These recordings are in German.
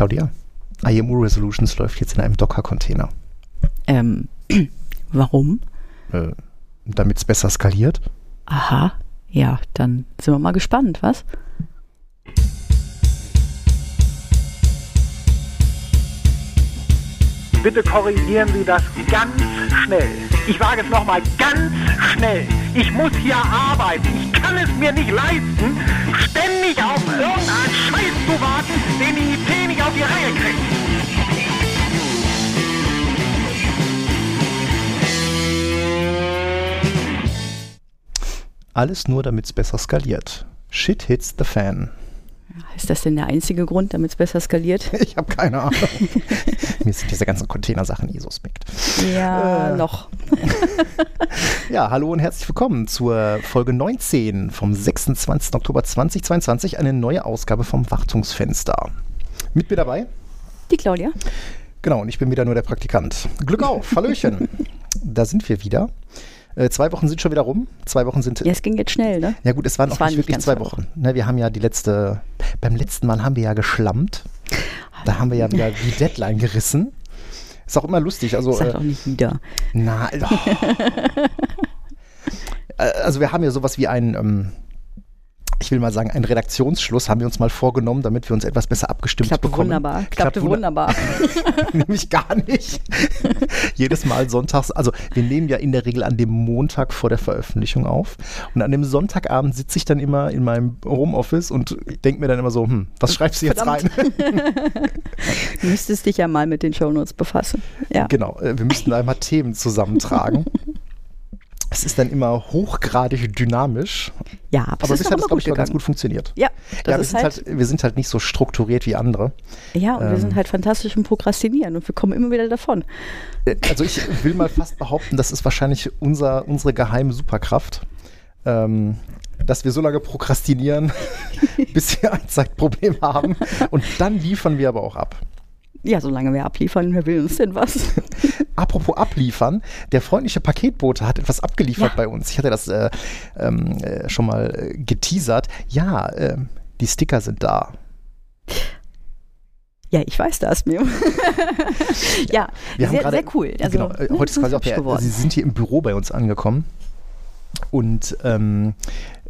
Claudia, IMU Resolutions läuft jetzt in einem Docker-Container. Ähm, warum? Äh, Damit es besser skaliert. Aha, ja, dann sind wir mal gespannt, was? Bitte korrigieren Sie das ganz schnell. Ich wage es nochmal ganz schnell. Ich muss hier arbeiten. Ich kann es mir nicht leisten, ständig auf irgendeinen Scheiß zu warten, den die auf die Reihe kriegt. Alles nur, damit es besser skaliert. Shit hits the fan. Ist das denn der einzige Grund, damit es besser skaliert? Ich habe keine Ahnung. Mir sind diese ganzen Containersachen eh suspekt. Ja, Äh. noch. Ja, hallo und herzlich willkommen zur Folge 19 vom 26. Oktober 2022. Eine neue Ausgabe vom Wartungsfenster. Mit mir dabei? Die Claudia? Genau, und ich bin wieder nur der Praktikant. Glück auf, Hallöchen. da sind wir wieder. Äh, zwei Wochen sind schon wieder rum. Zwei Wochen sind. Ja, es ging jetzt schnell, ne? Ja gut, es waren Es auch waren nicht wirklich zwei Wochen. Ne, wir haben ja die letzte, beim letzten Mal haben wir ja geschlammt. Da haben wir ja wieder die Deadline gerissen. Ist auch immer lustig. Also, Sag äh, doch nicht wieder. na, oh. Also wir haben ja sowas wie ein, ähm, ich will mal sagen, ein Redaktionsschluss haben wir uns mal vorgenommen, damit wir uns etwas besser abgestimmt Klappte bekommen. wunderbar. Klappte wunder- wunderbar. Nämlich gar nicht. Jedes Mal sonntags, also wir nehmen ja in der Regel an dem Montag vor der Veröffentlichung auf. Und an dem Sonntagabend sitze ich dann immer in meinem Homeoffice und denke mir dann immer so, hm, was schreibst du jetzt Verdammt. rein? Du müsstest dich ja mal mit den Shownotes befassen. Ja. Genau, äh, wir müssten einmal Themen zusammentragen. Es ist dann immer hochgradig dynamisch, Ja, aber, aber bisher hat es, glaube ich, mal ganz gegangen. gut funktioniert. Ja, das ja, wir ist sind halt, halt, wir sind halt nicht so strukturiert wie andere. ja, und wir ähm, sind halt fantastisch im Prokrastinieren und wir kommen immer wieder davon. Äh, Also ich will mal fast behaupten, das ist wahrscheinlich unser, unsere geheime Superkraft, ähm, dass wir so lange prokrastinieren, bis wir ein Zeitproblem haben und dann liefern wir aber auch ab. Ja, solange wir abliefern, wer will uns denn was? Apropos abliefern, der freundliche Paketbote hat etwas abgeliefert Ja. bei uns. Ich hatte das äh, ähm, äh, schon mal äh, geteasert. Ja, ähm, die Sticker sind da. Ja, ich weiß das, mir. ja, Wir haben sehr, gerade- sehr cool. Also, genau, äh, ne, heute ist quasi auch der, geworden. Sie sind hier im Büro bei uns angekommen. Und ähm,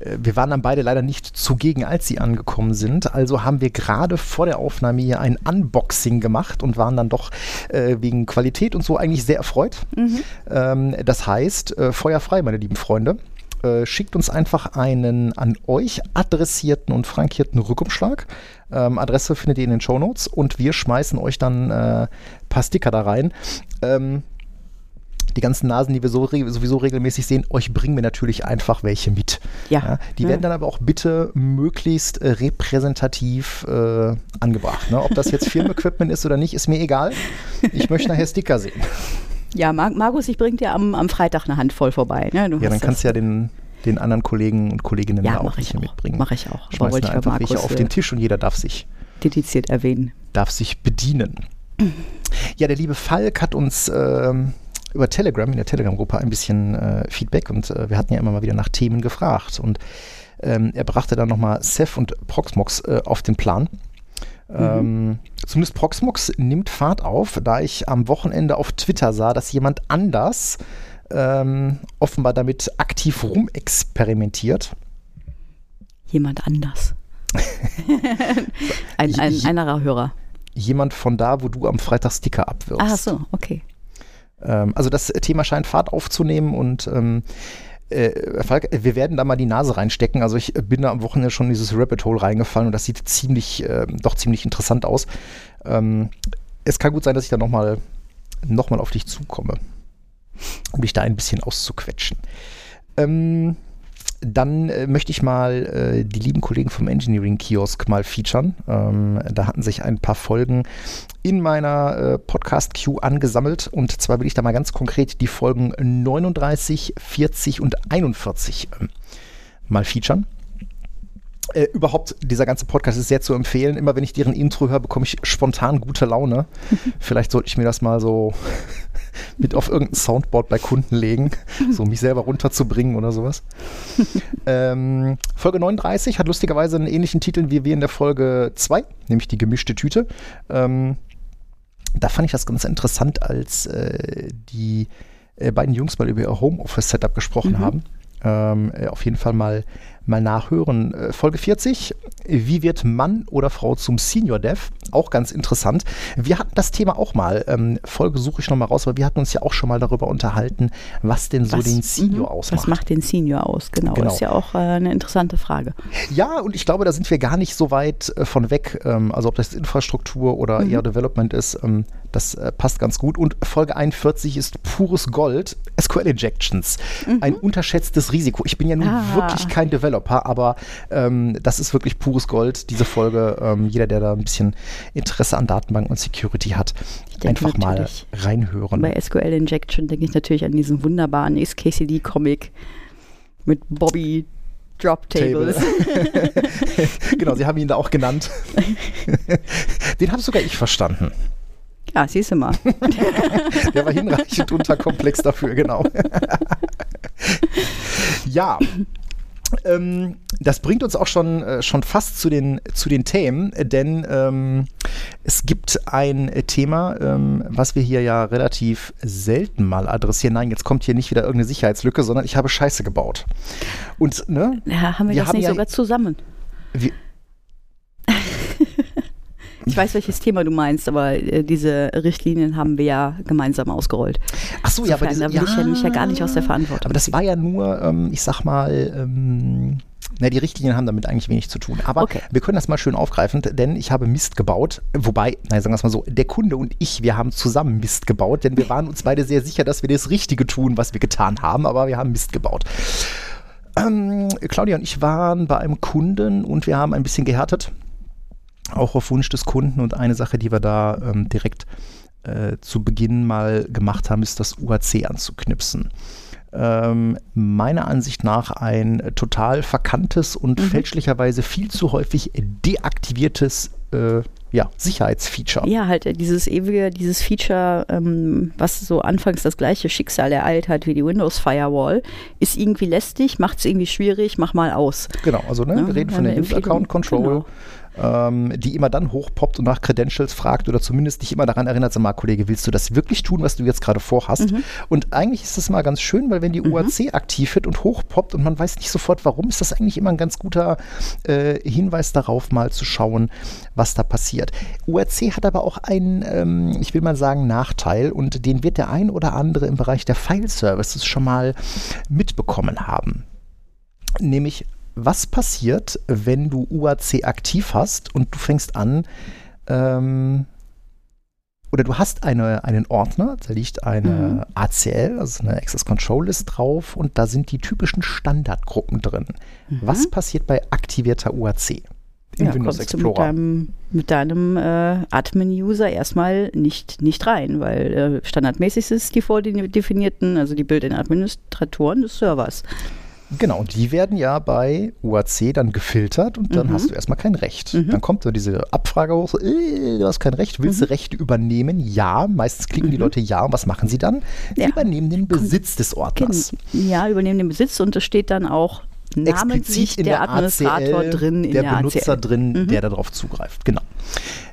äh, wir waren dann beide leider nicht zugegen, als sie angekommen sind. Also haben wir gerade vor der Aufnahme hier ein Unboxing gemacht und waren dann doch äh, wegen Qualität und so eigentlich sehr erfreut. Mhm. Ähm, das heißt, äh, Feuer frei, meine lieben Freunde. Äh, schickt uns einfach einen an euch adressierten und frankierten Rückumschlag. Ähm, Adresse findet ihr in den Shownotes und wir schmeißen euch dann äh, ein paar Sticker da rein. Ähm, die ganzen Nasen, die wir so, sowieso regelmäßig sehen, euch bringen wir natürlich einfach welche mit. Ja. die Ja. werden dann aber auch bitte möglichst äh, repräsentativ äh, angebracht. Ne? Ob das jetzt Firmenequipment ist oder nicht, ist mir egal. Ich möchte nachher Sticker sehen. Ja, Mar Markus, ich bring dir am, am Freitag eine Handvoll vorbei. Ne? Du Ja, dann kannst du ja den, den anderen Kollegen und Kolleginnen ja, da auch welche auch. mitbringen. Mache ich auch. Wir ich einfach welche Markus auf äh, den Tisch und jeder darf sich, dediziert erwähnen. darf sich bedienen. Ja, der liebe Falk hat uns ähm, über Telegram, in der Telegram-Gruppe, ein bisschen äh, Feedback und äh, wir hatten ja immer mal wieder nach Themen gefragt. Und ähm, er brachte dann nochmal Seth und Proxmox äh, auf den Plan. Ähm, zumindest Proxmox nimmt Fahrt auf, da ich am Wochenende auf Twitter sah, dass jemand anders ähm, offenbar damit aktiv rumexperimentiert. Jemand anders. ein, ein, Ich- einer Hörer. Jemand von da, wo du am Freitag Sticker abwirfst. Ach so, okay. Ähm, also das Thema scheint Fahrt aufzunehmen und ähm, äh, Falk, wir werden da mal die Nase reinstecken. Also ich bin da am Wochenende schon in dieses Rabbit Hole reingefallen und das sieht ziemlich, ähm, doch ziemlich interessant aus. Ähm, es kann gut sein, dass ich da nochmal noch mal auf dich zukomme, um dich da ein bisschen auszuquetschen. Ähm, dann äh, möchte ich mal äh, die lieben Kollegen vom Engineering Kiosk mal featuren. Ähm, da hatten sich ein paar Folgen in meiner äh, Podcast-Queue angesammelt. Und zwar will ich da mal ganz konkret die Folgen 39, 40 und 41 ähm, mal featuren. Äh, überhaupt, dieser ganze Podcast ist sehr zu empfehlen. Immer wenn ich deren Intro höre, bekomme ich spontan gute Laune. Vielleicht sollte ich mir das mal so mit auf irgendein Soundboard bei Kunden legen, so mich selber runterzubringen oder sowas. ähm, Folge 39 hat lustigerweise einen ähnlichen Titel wie wir in der Folge 2, nämlich die gemischte Tüte. Ähm, da fand ich das ganz interessant, als äh, die äh, beiden Jungs mal über ihr Homeoffice-Setup gesprochen mhm. haben. Ähm, äh, auf jeden Fall mal mal nachhören. Äh, Folge 40, wie wird Mann oder Frau zum Senior Dev? Auch ganz interessant. Wir hatten das Thema auch mal. Ähm, Folge suche ich nochmal raus, aber wir hatten uns ja auch schon mal darüber unterhalten, was denn so was, den Senior mh, ausmacht. Was macht den Senior aus? Genau, genau. ist ja auch äh, eine interessante Frage. Ja, und ich glaube, da sind wir gar nicht so weit äh, von weg. Ähm, also ob das Infrastruktur oder mhm. eher Development ist, ähm, das äh, passt ganz gut. Und Folge 41 ist pures Gold, SQL Injections. Mhm. Ein unterschätztes Risiko. Ich bin ja nun ah. wirklich kein Developer. Developer, aber ähm, das ist wirklich pures Gold, diese Folge. Ähm, jeder, der da ein bisschen Interesse an Datenbanken und Security hat, einfach mal reinhören. Bei SQL Injection denke ich natürlich an diesen wunderbaren XKCD-Comic mit Bobby Drop Tables. genau, sie haben ihn da auch genannt. Den habe sogar ich verstanden. Ja, siehst du mal. Der war hinreichend unterkomplex dafür, genau. ja, ähm, das bringt uns auch schon, äh, schon fast zu den, zu den Themen, denn ähm, es gibt ein Thema, ähm, was wir hier ja relativ selten mal adressieren. Nein, jetzt kommt hier nicht wieder irgendeine Sicherheitslücke, sondern ich habe Scheiße gebaut. Und, ne? Ja, haben wir, wir das haben nicht ja, sogar zusammen? Wir, ich weiß, welches Thema du meinst, aber äh, diese Richtlinien haben wir ja gemeinsam ausgerollt. Ach so, ja, aber diese, da will ja, ich ja mich ja gar nicht aus der Verantwortung. Aber das war ja nur, ähm, ich sag mal, ähm, na, die Richtlinien haben damit eigentlich wenig zu tun. Aber okay. wir können das mal schön aufgreifen, denn ich habe Mist gebaut. Wobei, nein, sagen wir es mal so, der Kunde und ich, wir haben zusammen Mist gebaut, denn wir waren uns beide sehr sicher, dass wir das Richtige tun, was wir getan haben, aber wir haben Mist gebaut. Ähm, Claudia und ich waren bei einem Kunden und wir haben ein bisschen gehärtet auch auf Wunsch des Kunden. Und eine Sache, die wir da ähm, direkt äh, zu Beginn mal gemacht haben, ist das UAC anzuknipsen. Ähm, meiner Ansicht nach ein total verkanntes und mhm. fälschlicherweise viel zu häufig deaktiviertes äh, ja, Sicherheitsfeature. Ja, halt äh, dieses ewige, dieses Feature, ähm, was so anfangs das gleiche Schicksal ereilt hat wie die Windows Firewall, ist irgendwie lästig, macht es irgendwie schwierig, mach mal aus. Genau, also ne, ja, wir reden von der User Account Control. Genau ähm, die immer dann hochpoppt und nach Credentials fragt oder zumindest dich immer daran erinnert, sag mal, Kollege, willst du das wirklich tun, was du jetzt gerade vorhast? Mhm. Und eigentlich ist das mal ganz schön, weil wenn die mhm. UAC aktiv wird und hochpoppt und man weiß nicht sofort warum, ist das eigentlich immer ein ganz guter äh, Hinweis darauf, mal zu schauen, was da passiert. UAC hat aber auch einen, ähm, ich will mal sagen, Nachteil und den wird der ein oder andere im Bereich der File-Services schon mal mitbekommen haben. Nämlich was passiert, wenn du UAC aktiv hast und du fängst an, ähm, oder du hast eine, einen Ordner, da liegt eine mhm. ACL, also eine Access Control List drauf und da sind die typischen Standardgruppen drin. Mhm. Was passiert bei aktivierter UAC? Im ja, Windows Explorer. Mit deinem, deinem äh, Admin-User erstmal nicht, nicht rein, weil äh, standardmäßig ist die vordefinierten, also die Build-in-Administratoren des Servers. Genau, die werden ja bei UAC dann gefiltert und dann mhm. hast du erstmal kein Recht. Mhm. Dann kommt so diese Abfrage hoch, äh, du hast kein Recht, willst mhm. du Rechte übernehmen? Ja, meistens klicken die mhm. Leute ja. Und was machen sie dann? Sie ja. übernehmen den Besitz des Ordners. Ja, übernehmen den Besitz und es steht dann auch namentlich der, der Administrator ACL, drin in der, der Benutzer ACL. drin, mhm. der darauf zugreift. Genau.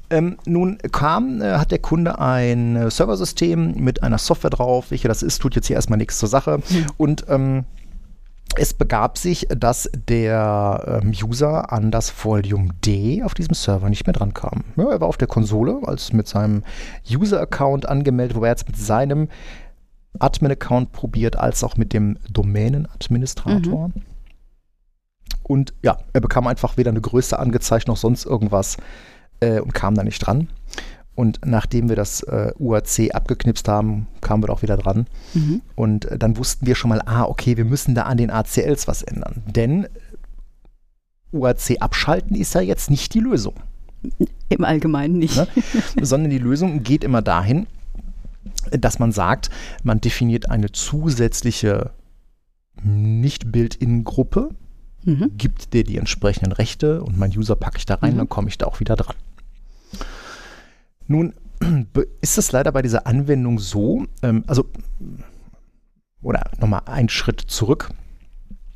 Ähm, nun kam, äh, hat der Kunde ein äh, Serversystem mit einer Software drauf. Welche das ist, tut jetzt hier erstmal nichts zur Sache. Mhm. Und ähm, es begab sich, dass der ähm, User an das Volume D auf diesem Server nicht mehr dran kam. Ja, er war auf der Konsole, als mit seinem User-Account angemeldet, wo er jetzt mit seinem Admin-Account probiert, als auch mit dem Domänen-Administrator. Mhm. Und ja, er bekam einfach weder eine Größe angezeigt noch sonst irgendwas äh, und kam da nicht dran. Und nachdem wir das äh, UAC abgeknipst haben, kamen wir auch wieder dran. Mhm. Und äh, dann wussten wir schon mal, ah, okay, wir müssen da an den ACLs was ändern. Denn UAC abschalten ist ja jetzt nicht die Lösung. Im Allgemeinen nicht. Ne? Sondern die Lösung geht immer dahin, dass man sagt, man definiert eine zusätzliche Nicht-Built-In-Gruppe, mhm. gibt dir die entsprechenden Rechte und mein User packe ich da rein, mhm. dann komme ich da auch wieder dran. Nun ist es leider bei dieser Anwendung so, ähm, also, oder nochmal einen Schritt zurück.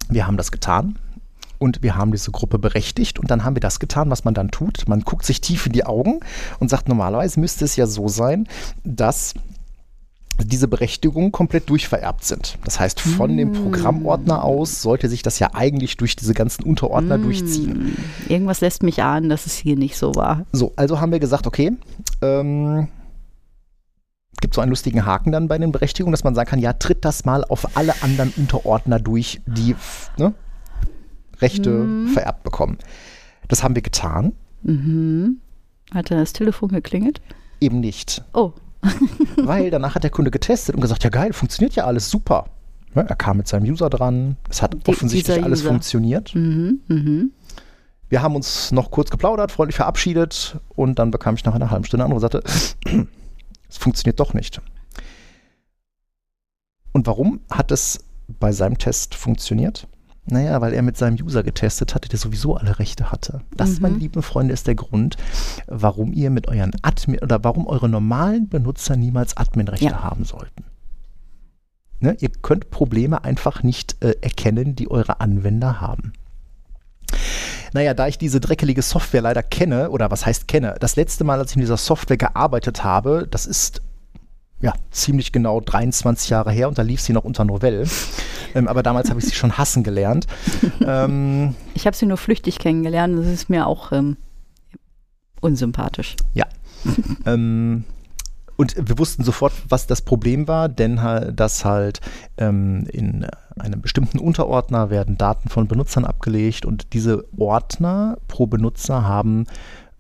Wir haben das getan und wir haben diese Gruppe berechtigt und dann haben wir das getan, was man dann tut. Man guckt sich tief in die Augen und sagt, normalerweise müsste es ja so sein, dass diese Berechtigungen komplett durchvererbt sind. Das heißt, von mm. dem Programmordner aus sollte sich das ja eigentlich durch diese ganzen Unterordner mm. durchziehen. Irgendwas lässt mich ahnen, dass es hier nicht so war. So, also haben wir gesagt, okay, ähm, gibt so einen lustigen Haken dann bei den Berechtigungen, dass man sagen kann, ja, tritt das mal auf alle anderen Unterordner durch, die ne, Rechte mm. vererbt bekommen. Das haben wir getan. Mhm. Hat dann das Telefon geklingelt? Eben nicht. Oh. Weil danach hat der Kunde getestet und gesagt, ja geil, funktioniert ja alles super. Ja, er kam mit seinem User dran, es hat Die, offensichtlich alles funktioniert. Mhm, mh. Wir haben uns noch kurz geplaudert, freundlich verabschiedet und dann bekam ich nach einer halben Stunde eine andere und sagte, es funktioniert doch nicht. Und warum hat es bei seinem Test funktioniert? Naja, weil er mit seinem User getestet hatte, der sowieso alle Rechte hatte. Das, mhm. meine lieben Freunde, ist der Grund, warum ihr mit euren Admin oder warum eure normalen Benutzer niemals Adminrechte ja. haben sollten. Ne? Ihr könnt Probleme einfach nicht äh, erkennen, die eure Anwender haben. Naja, da ich diese dreckelige Software leider kenne, oder was heißt kenne, das letzte Mal, als ich in dieser Software gearbeitet habe, das ist ja, ziemlich genau 23 Jahre her und da lief sie noch unter Novell. Ähm, aber damals habe ich sie schon hassen gelernt. ähm, ich habe sie nur flüchtig kennengelernt. Das ist mir auch ähm, unsympathisch. Ja. ähm, und wir wussten sofort, was das Problem war, denn dass halt ähm, in einem bestimmten Unterordner werden Daten von Benutzern abgelegt und diese Ordner pro Benutzer haben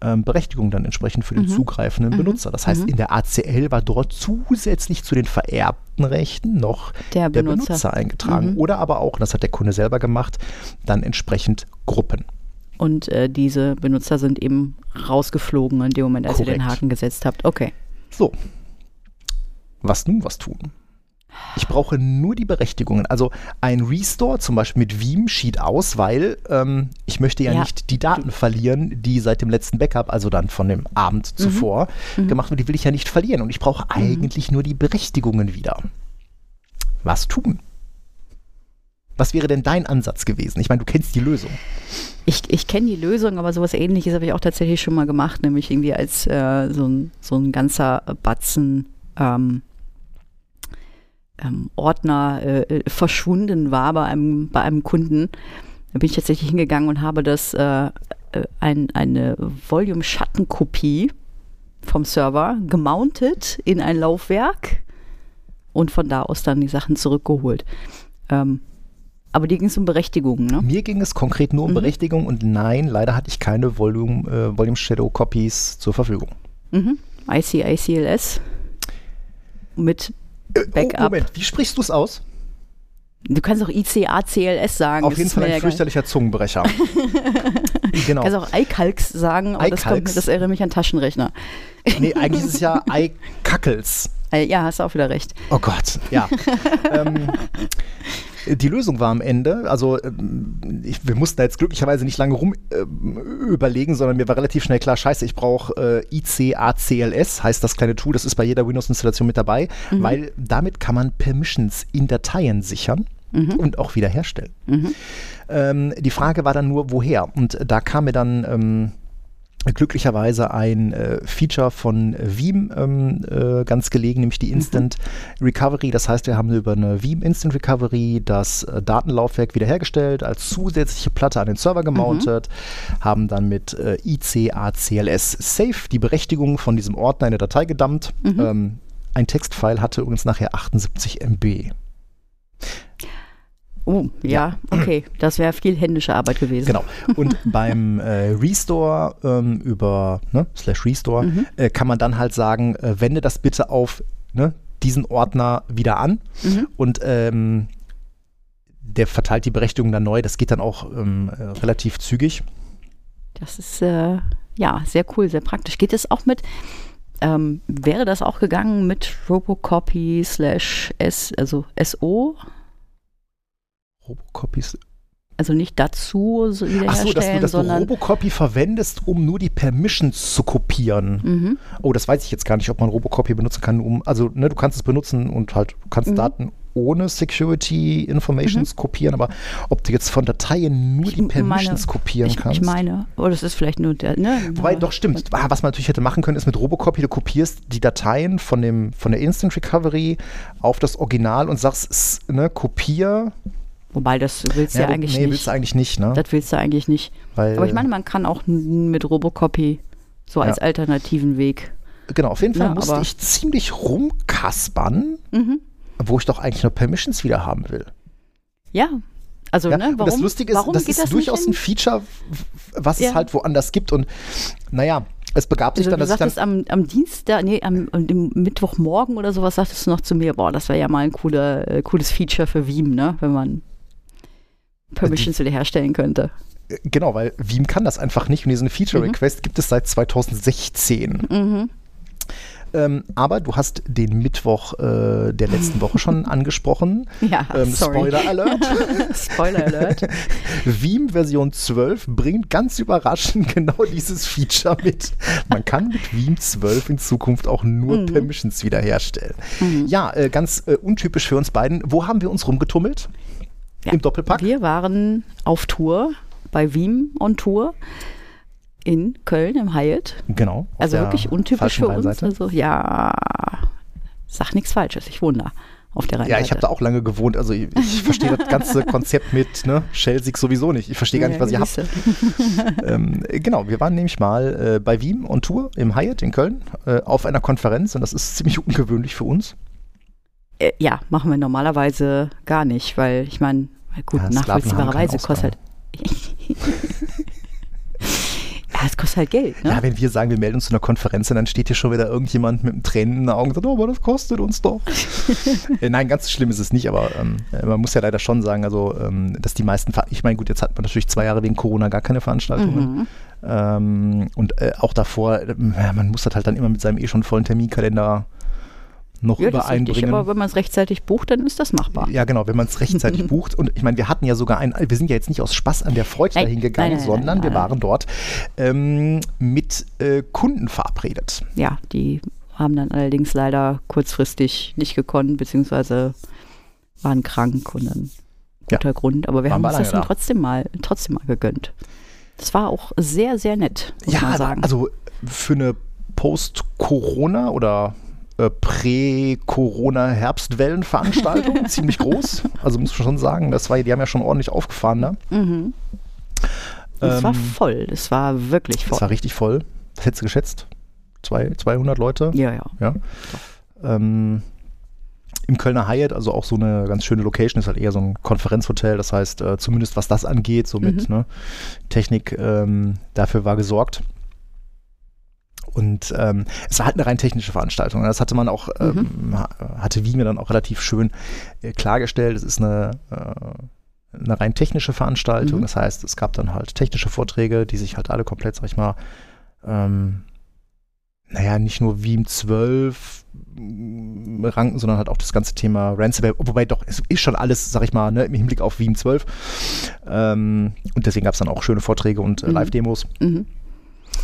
ähm, Berechtigung dann entsprechend für den mhm. zugreifenden mhm. Benutzer. Das heißt, mhm. in der ACL war dort zusätzlich zu den vererbten Rechten noch der Benutzer, der Benutzer eingetragen. Mhm. Oder aber auch, das hat der Kunde selber gemacht, dann entsprechend Gruppen. Und äh, diese Benutzer sind eben rausgeflogen in dem Moment, als Korrekt. ihr den Haken gesetzt habt. Okay. So. Was nun was tun? Ich brauche nur die Berechtigungen. Also ein Restore zum Beispiel mit Veeam schied aus, weil ähm, ich möchte ja, ja, nicht die Daten verlieren, die seit dem letzten Backup, also dann von dem Abend mhm. zuvor, mhm. gemacht wurden. Die will ich ja nicht verlieren. Und ich brauche mhm. eigentlich nur die Berechtigungen wieder. Was tun? Was wäre denn dein Ansatz gewesen? Ich meine, du kennst die Lösung. Ich, ich kenne die Lösung, aber sowas ähnliches habe ich auch tatsächlich schon mal gemacht, nämlich irgendwie als äh, so, ein, so ein ganzer Batzen ähm, ähm, Ordner äh, äh, verschwunden war bei einem, bei einem Kunden. Da bin ich tatsächlich hingegangen und habe das äh, äh ein, eine Volume-Schattenkopie vom Server gemountet in ein Laufwerk und von da aus dann die Sachen zurückgeholt. Ähm, aber dir ging es um Berechtigung, ne? Mir ging es konkret nur um mhm. Berechtigung und nein, leider hatte ich keine Volume, äh, Volume Shadow Copies zur Verfügung. Mhm. ICICLS mit Backup. Oh, Moment, wie sprichst du es aus? Du kannst auch ICACLS sagen. Auf jeden Fall ein fürchterlicher Zungenbrecher. genau. Du kannst auch iCalcs sagen, aber das, kommt, das erinnert mich an Taschenrechner. nee, eigentlich ist es ja iCackles. Äh, ja, hast du auch wieder recht. Oh Gott, ja. ähm, die Lösung war am Ende, also ähm, ich, wir mussten da jetzt glücklicherweise nicht lange rum äh, überlegen, sondern mir war relativ schnell klar, scheiße, ich brauche äh, ICACLS, heißt das kleine Tool, das ist bei jeder Windows-Installation mit dabei, mhm. weil damit kann man Permissions in Dateien sichern. Mhm. und auch wiederherstellen. Mhm. Ähm, die Frage war dann nur, woher? Und da kam mir dann ähm, glücklicherweise ein äh, Feature von Veeam ähm, äh, ganz gelegen, nämlich die mhm. Instant mhm. Recovery. Das heißt, wir haben über eine Veeam Instant Recovery das äh, Datenlaufwerk wiederhergestellt, als zusätzliche Platte an den Server gemountet, mhm. haben dann mit äh, ICACLS Safe die Berechtigung von diesem Ordner in der Datei gedumpt. Mhm. Ähm, ein Textfile hatte übrigens nachher 78 MB. Oh, ja, okay. Das wäre viel händische Arbeit gewesen. Genau. Und beim äh, Restore ähm, über ne, slash Restore mhm. äh, kann man dann halt sagen, äh, wende das bitte auf ne, diesen Ordner wieder an mhm. und ähm, der verteilt die Berechtigung dann neu. Das geht dann auch ähm, äh, relativ zügig. Das ist äh, ja sehr cool, sehr praktisch. Geht es auch mit ähm, wäre das auch gegangen mit Robocopy slash S, also SO? Robocopies. Also nicht dazu so Ach so, dass du, dass du sondern Robocopy verwendest, um nur die Permissions zu kopieren. Mhm. Oh, das weiß ich jetzt gar nicht, ob man Robocopy benutzen kann, um, also ne, du kannst es benutzen und halt, du kannst Mhm. Daten ohne Security Informations kopieren, aber ob du jetzt von Dateien nur die Ich Permissions meine- kopieren ich, kannst. ich meine, oder das ist vielleicht nur der, ne? Wobei, doch stimmt. Ah, Was man natürlich hätte machen können, ist mit Robocopy, du kopierst die Dateien von, dem, von der Instant Recovery auf das Original und sagst, ne, kopier. Wobei, das willst du ja, wo- eigentlich nee, nicht. willst du eigentlich nicht, ne? Das willst du eigentlich nicht. Weil, Aber ich meine, man kann auch mit Robocopy so als Ja. alternativen Weg. genau, auf jeden Fall Ja, musste aber- ich ziemlich rumkaspern, Mhm. wo ich doch eigentlich nur Permissions wieder haben will. Ja. Also, Ja, ne, warum, das Lustige ist, warum das ist das durchaus ein Feature, was Ja. es halt woanders gibt. Und naja, es begab sich Also, dann, du dass ich dann. sagtest am, am Dienstag, nee, am, am Mittwochmorgen oder sowas, sagtest du noch zu mir, boah, das wäre ja mal ein cooler, äh, cooles Feature für Veeam, ne? Wenn man Permissions wiederherstellen könnte. Genau, weil Veeam kann das einfach nicht. Und diesen Feature-Request gibt es seit 2016. Mhm. Ähm, aber du hast den Mittwoch äh, der letzten Woche schon angesprochen. Ja, Ähm, sorry. Spoiler Alert. Spoiler Alert. Veeam Version 12 bringt ganz überraschend genau dieses Feature mit. Man kann mit Veeam 12 in Zukunft auch nur Mhm. Permissions wiederherstellen. Ja, äh, ganz äh, untypisch für uns beiden. Wo haben wir uns rumgetummelt? Ja. Im Doppelpack? Wir waren auf Tour bei Veeam on Tour in Köln im Hyatt. Genau. Also wirklich untypisch für uns. Rheinseite. Also ja, sag nichts Falsches. Ich wohne da auf der Rheinseite. Ja, ich habe da auch lange gewohnt. Also ich, ich verstehe das ganze Konzept mit ne, Schelsig sowieso nicht. Ich verstehe gar nicht, was ihr habt. Ähm, äh, genau, wir waren nämlich mal äh, bei Veeam on Tour im Hyatt in Köln äh, auf einer Konferenz und das ist ziemlich ungewöhnlich für uns. Äh, ja, machen wir normalerweise gar nicht, weil ich meine, gut, Ja, keinen kostet halt. ja, es kostet halt Geld, ne? Ja, wenn wir sagen, wir melden uns zu einer Konferenz, dann steht hier schon wieder irgendjemand mit einem Tränen in den Augen und sagt, oh, aber das kostet uns doch. äh, nein, ganz schlimm ist es nicht, aber ähm, äh, man muss ja leider schon sagen, also, ähm, dass die meisten, Ver ich meine, gut, jetzt hat man natürlich zwei Jahre wegen Corona gar keine Veranstaltungen. Mhm. Ähm, und äh, auch davor, äh, man muss das halt dann immer mit seinem eh schon vollen Terminkalender noch Ja, ist richtig, übereinbringen. aber wenn man es rechtzeitig bucht, dann ist das machbar. Ja, genau, wenn man es rechtzeitig bucht. Und ich meine, wir hatten ja sogar ein, wir sind ja jetzt nicht aus Spaß an der Freude Nein, dahin gegangen, nein, nein, sondern wir waren dort ähm, mit äh, Kunden verabredet. Ja, die haben dann allerdings leider kurzfristig nicht gekonnt, beziehungsweise waren krank und dann Ja. guter Grund. Aber wir Waren haben uns das dann da. trotzdem mal, trotzdem mal gegönnt. Das war auch sehr, sehr nett, muss man sagen. also für eine Post-Corona oder äh, Prä-Corona-Herbstwellenveranstaltung ziemlich groß. Also muss man schon sagen, das war, die haben ja schon ordentlich aufgefahren. Ne? mhm. Es war Ähm, voll, es war wirklich voll. Das war richtig voll. Was hättest du geschätzt? Zwei, 200 Leute? ja, ja. Ja. Ähm, Im Kölner Hyatt, also auch so eine ganz schöne Location, ist halt eher so ein Konferenzhotel. Das heißt, äh, zumindest was das angeht, so mit Mhm. ne, Technik, ähm, dafür war gesorgt. Und ähm, es war halt eine rein technische Veranstaltung. Das hatte man auch, ähm, ha- hatte Wien mir dann auch relativ schön äh, klargestellt. Es ist eine, äh, eine rein technische Veranstaltung. Mhm. Das heißt, es gab dann halt technische Vorträge, die sich halt alle komplett, sag ich mal, ähm, naja, nicht nur Veeam 12 mm, ranken, sondern halt auch das ganze Thema Ransomware. Wobei doch, es ist schon alles, sag ich mal, ne, im Hinblick auf Veeam 12. Ähm, und deswegen gab es dann auch schöne Vorträge und äh, Mhm. Live-Demos. Mhm.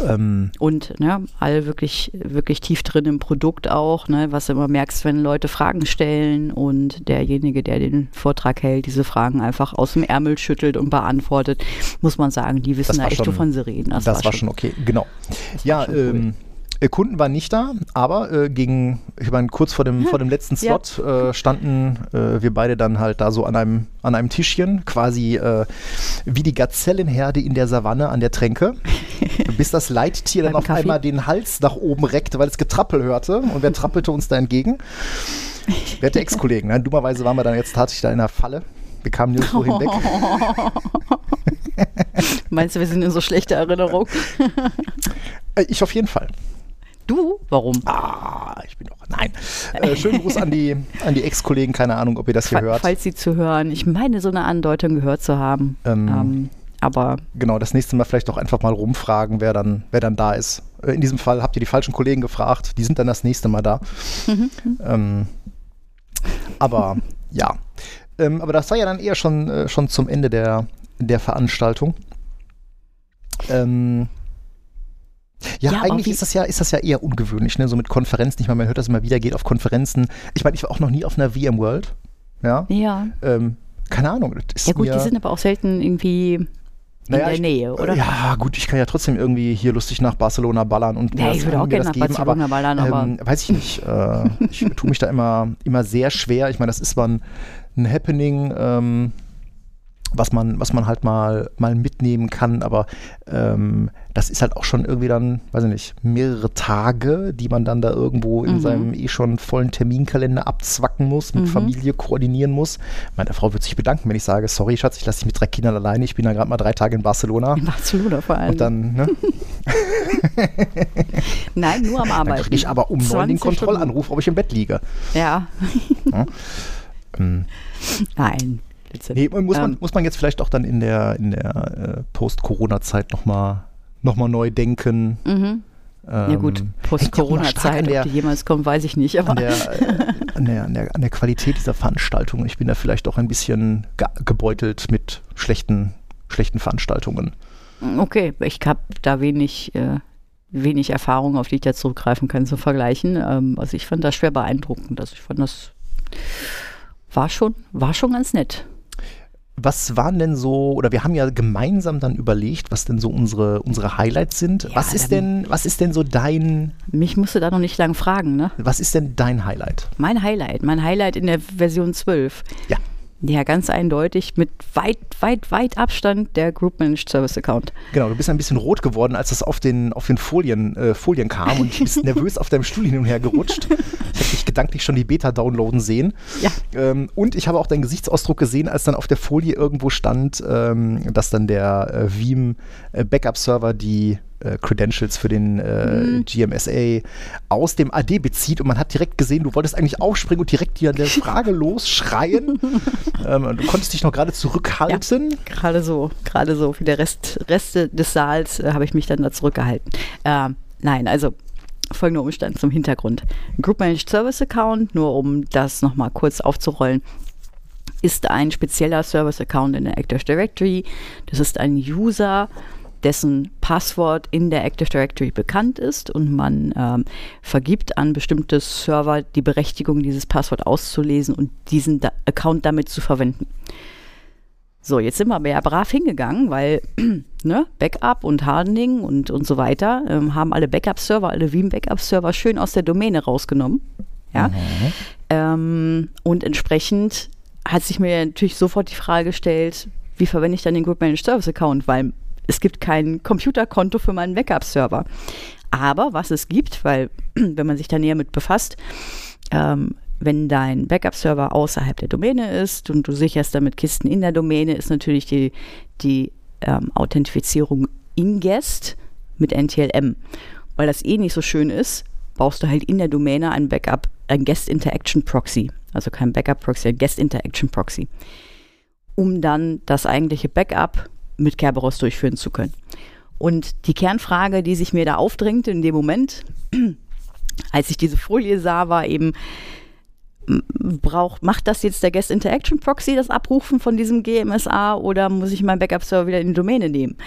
Ähm, Und ne, all wirklich, wirklich tief drin im Produkt auch, ne, was du immer merkst, wenn Leute Fragen stellen und derjenige, der den Vortrag hält, diese Fragen einfach aus dem Ärmel schüttelt und beantwortet, muss man sagen, die wissen Das da echt, wovon sie reden. das, war, schon okay, genau. das Ja, cool. ähm, äh, Kunden waren nicht da, aber äh, gegen, ich meine, kurz vor dem, vor dem letzten Ja. Slot äh, standen äh, wir beide dann halt da so an einem, an einem Tischchen, quasi äh, wie die Gazellenherde in der Savanne an der Tränke, bis das Leittier dann auf Kaffee? einmal den Hals nach oben reckte, weil es Getrappel hörte. Und wer trappelte uns da entgegen? Werte Ex-Kollegen, ne? dummerweise waren wir dann jetzt tatsächlich da in der Falle. Wir kamen nirgendwo hinweg. Meinst du, wir sind in so schlechter Erinnerung? Äh, ich auf jeden Fall. Du? Warum? Ah, ich bin doch. Nein. Äh, schönen Gruß an die, an die Ex-Kollegen. Keine Ahnung, ob ihr das hier Fa- hört. Falls sie zu hören. Ich meine, so eine Andeutung gehört zu haben. Ähm, Ähm, aber Genau, das nächste Mal vielleicht auch einfach mal rumfragen, wer dann, wer dann da ist. Äh, in diesem Fall habt ihr die falschen Kollegen gefragt. Die sind dann das nächste Mal da. ähm, aber ja. Ähm, aber das war ja dann eher schon, äh, schon zum Ende der, der Veranstaltung. Ähm, ja, Ja, eigentlich ist das ja, ist das ja eher ungewöhnlich, ne? So mit Konferenzen. Ich meine, man hört das immer wieder, geht auf Konferenzen. Ich meine, ich war auch noch nie auf einer VMworld. Ja. Ja. Ähm, keine Ahnung. Ja gut, die sind aber auch selten irgendwie in Naja, der Nähe, oder? Ja, gut, ich kann ja trotzdem irgendwie hier lustig nach Barcelona ballern und Ja, ich würde auch gerne nach geben, Barcelona aber, ballern, aber ähm, weiß ich nicht. Äh, ich tue mich da immer, immer sehr schwer. Ich meine, das ist zwar ein, ein Happening, ähm, was man, was man halt mal, mal mitnehmen kann, aber ähm, das ist halt auch schon irgendwie dann, weiß ich nicht, mehrere Tage, die man dann da irgendwo in Mhm. seinem eh schon vollen Terminkalender abzwacken muss, mit Mhm. Familie koordinieren muss. Meine Frau wird sich bedanken, wenn ich sage, sorry Schatz, ich lasse dich mit drei Kindern alleine, ich bin da gerade mal drei Tage in Barcelona. in Barcelona vor allem. Und dann, ne, Nein, nur am dann Arbeiten. kriege ich aber um neun den 20 Kontrollanruf, ob ich im Bett liege. Stunden. Ja. Ähm, Nein. Nee, muss man, Ähm, muss man jetzt vielleicht auch dann in der, in der äh, Post-Corona-Zeit nochmal noch mal neu denken. Mhm. Ja gut, Ähm, ja stark Post-Corona-Zeit, ob die jemals kommt, weiß ich nicht. Aber an der, äh, an, der, an, der, an der Qualität dieser Veranstaltung. Ich bin da vielleicht auch ein bisschen ge gebeutelt mit schlechten, schlechten Veranstaltungen. okay, ich habe da wenig, äh, wenig Erfahrung, auf die ich da zurückgreifen kann, zu vergleichen. Ähm, also ich fand das schwer beeindruckend. Also ich fand das war schon, war schon ganz nett. Was waren denn so, oder wir haben ja gemeinsam dann überlegt, was denn so unsere, unsere Highlights sind. Ja, was ist denn, was ist denn so dein, Mich musste da noch nicht lang fragen, ne? was ist denn dein Highlight? Mein Highlight, mein Highlight in der Version 12. Ja. Ja, ganz eindeutig mit weit, weit, weit Abstand der Group Managed Service Account. Genau, du bist ein bisschen rot geworden, als das auf den, auf den Folien, äh, Folien kam und du bist nervös auf deinem Stuhl hin und her gerutscht. Ich habe dich gedanklich schon die Beta downloaden sehen. Ja. Ähm, und ich habe auch deinen Gesichtsausdruck gesehen, als dann auf der Folie irgendwo stand, ähm, dass dann der äh, Veeam äh, Backup-Server die äh, Credentials für den äh, Mhm. GMSA aus dem AD bezieht und man hat direkt gesehen, du wolltest eigentlich aufspringen und direkt dir an der Frage losschreien. ähm, du konntest dich noch gerade zurückhalten. Gerade so, gerade so. Für der Rest, Reste des Saals äh, habe ich mich dann da zurückgehalten. Ähm, nein, also folgender Umstand zum Hintergrund. Ein Group Managed Service Account, nur um das nochmal kurz aufzurollen, ist ein spezieller Service Account in der Active Directory. Das ist ein User, dessen Passwort in der Active Directory bekannt ist und man ähm, vergibt an bestimmte Server die Berechtigung, dieses Passwort auszulesen und diesen da Account damit zu verwenden. So, jetzt sind wir aber ja brav hingegangen, weil ne, Backup und Hardening und, und so weiter ähm, haben alle Backup-Server, alle Veeam-Backup-Server schön aus der Domäne rausgenommen. Ja. Ähm, und entsprechend hat sich mir natürlich sofort die Frage gestellt, wie verwende ich dann den Group Managed Service Account, weil es gibt kein Computerkonto für meinen Backup-Server. Aber was es gibt, weil wenn man sich da näher mit befasst, ähm, wenn dein Backup-Server außerhalb der Domäne ist und du sicherst damit Kisten in der Domäne, ist natürlich die, die ähm, Authentifizierung in-Guest mit NTLM. Weil das eh nicht so schön ist, baust du halt in der Domäne ein Backup, ein Guest Interaction Proxy. Also kein Backup Proxy, ein Guest Interaction Proxy. Um dann das eigentliche Backup mit Kerberos durchführen zu können. Und die Kernfrage, die sich mir da aufdrängte in dem Moment, als ich diese Folie sah, war eben, braucht, macht das jetzt der Guest Interaction Proxy, das Abrufen von diesem GMSA, oder muss ich meinen Backup-Server wieder in die Domäne nehmen?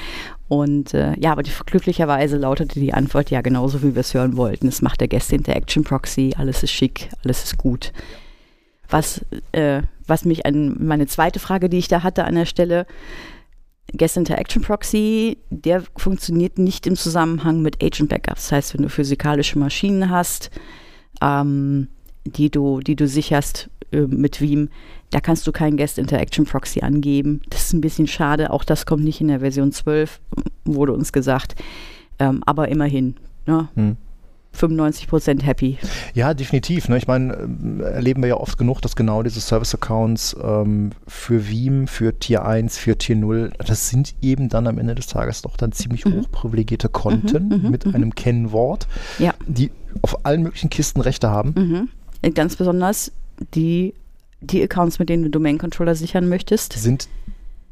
Und äh, ja, aber die, glücklicherweise lautete die Antwort ja genauso, wie wir es hören wollten. Es macht der Guest Interaction Proxy, alles ist schick, alles ist gut. Was, äh, was mich an meine zweite Frage, die ich da hatte an der Stelle, Guest Interaction Proxy, der funktioniert nicht im Zusammenhang mit Agent Backups. Das heißt, wenn du physikalische Maschinen hast, ähm, die, du, die du sicherst äh, mit Veeam, da kannst du keinen Guest Interaction Proxy angeben. Das ist ein bisschen schade. Auch das kommt nicht in der Version 12, wurde uns gesagt. Ähm, aber immerhin, ne? Hm. 95% happy. Ja, definitiv. Ne? Ich meine, ähm, erleben wir ja oft genug, dass genau diese Service-Accounts ähm, für Veeam, für Tier 1, für Tier 0, das sind eben dann am Ende des Tages doch dann ziemlich Mhm. hochprivilegierte Konten Mhm, mhm, mit mhm. einem Kennwort, Ja. die auf allen möglichen Kisten Rechte haben. Mhm. Äh, Ganz besonders die, die Accounts, mit denen du Domain-Controller sichern möchtest. sind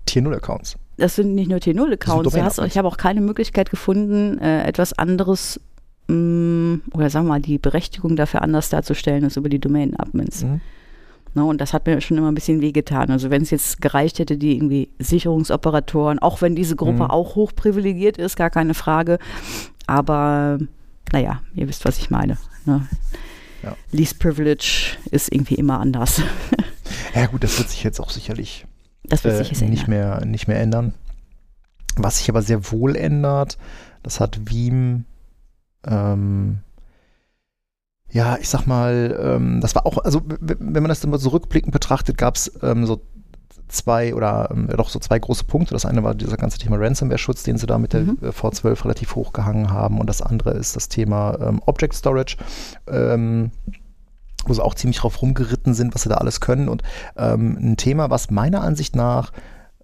Tier 0 Accounts. Das sind nicht nur T0-Accounts. Du hast, Domain-Admins. ich habe auch keine Möglichkeit gefunden, äh, etwas anderes oder sagen wir mal, die Berechtigung dafür anders darzustellen als über die Domain-Admins. Mhm. Ne, und das hat mir schon immer ein bisschen wehgetan. Also wenn es jetzt gereicht hätte, die irgendwie Sicherungsoperatoren, auch wenn diese Gruppe Mhm. auch hoch privilegiert ist, gar keine Frage. Aber naja, ihr wisst, was ich meine. Ne? Ja. Least Privilege ist irgendwie immer anders. Ja gut, das wird sich jetzt auch sicherlich Das wird äh, sich jetzt ändern. nicht, mehr, nicht mehr ändern. Was sich aber sehr wohl ändert, das hat Veeam, ähm, ja, ich sag mal, ähm, das war auch, also wenn man das dann mal so rückblickend betrachtet, gab es ähm, so zwei oder ähm, doch so zwei große Punkte. Das eine war dieser ganze Thema Ransomware-Schutz, den sie da mit der Mhm. äh, V12 relativ hochgehangen haben. Und das andere ist das Thema ähm, Object Storage. Ähm, wo sie auch ziemlich drauf rumgeritten sind, was sie da alles können. Und ähm, ein Thema, was meiner Ansicht nach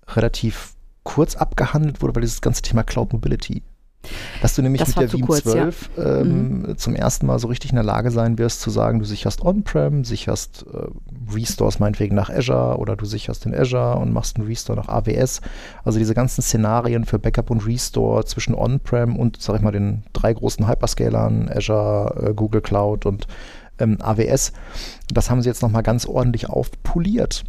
relativ kurz abgehandelt wurde, weil dieses ganze Thema Cloud Mobility. Dass du nämlich Das mit der Veeam kurz, ja. 12 ähm, zum ersten Mal so richtig in der Lage sein wirst, zu sagen, du sicherst On-Prem, sicherst äh, Restores meinetwegen nach Azure oder du sicherst in Azure und machst einen Restore nach AWS. Also diese ganzen Szenarien für Backup und Restore zwischen On-Prem und, sag ich mal, den drei großen Hyperscalern, Azure, äh, Google Cloud und ähm, AWS. Das haben sie jetzt nochmal ganz ordentlich aufpoliert.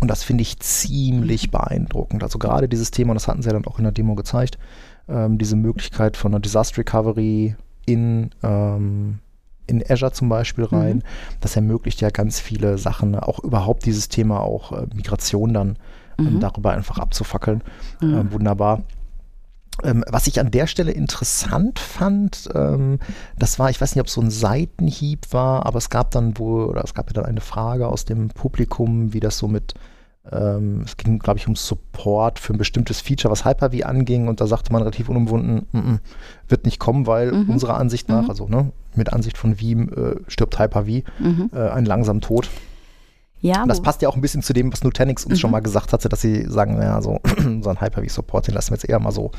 Und das finde ich ziemlich beeindruckend. Also gerade dieses Thema, und das hatten sie ja dann auch in der Demo gezeigt, ähm, diese Möglichkeit von einer Disaster Recovery in, ähm, in Azure zum Beispiel rein, Mhm. das ermöglicht ja ganz viele Sachen, auch überhaupt dieses Thema auch äh, Migration dann ähm, Mhm. darüber einfach abzufackeln. Mhm. Wunderbar. Ähm, was ich an der Stelle interessant fand, ähm, das war, ich weiß nicht, ob es so ein Seitenhieb war, aber es gab dann wohl, oder es gab ja dann eine Frage aus dem Publikum, wie das so mit, ähm, es ging, glaube ich, um Support für ein bestimmtes Feature, was Hyper-V anging, und da sagte man relativ unumwunden, "Mm, mm, wird nicht kommen, weil Mhm. unserer Ansicht nach, Mhm. also ne, mit Ansicht von Veeam äh, stirbt Hyper-V Mhm. äh, einen langsamen Tod. Ja, Und das passt ja auch ein bisschen zu dem, was Nutanix uns Mhm. schon mal gesagt hatte, dass sie sagen, naja, so, so ein Hyper-V-Support, den lassen wir jetzt eher mal so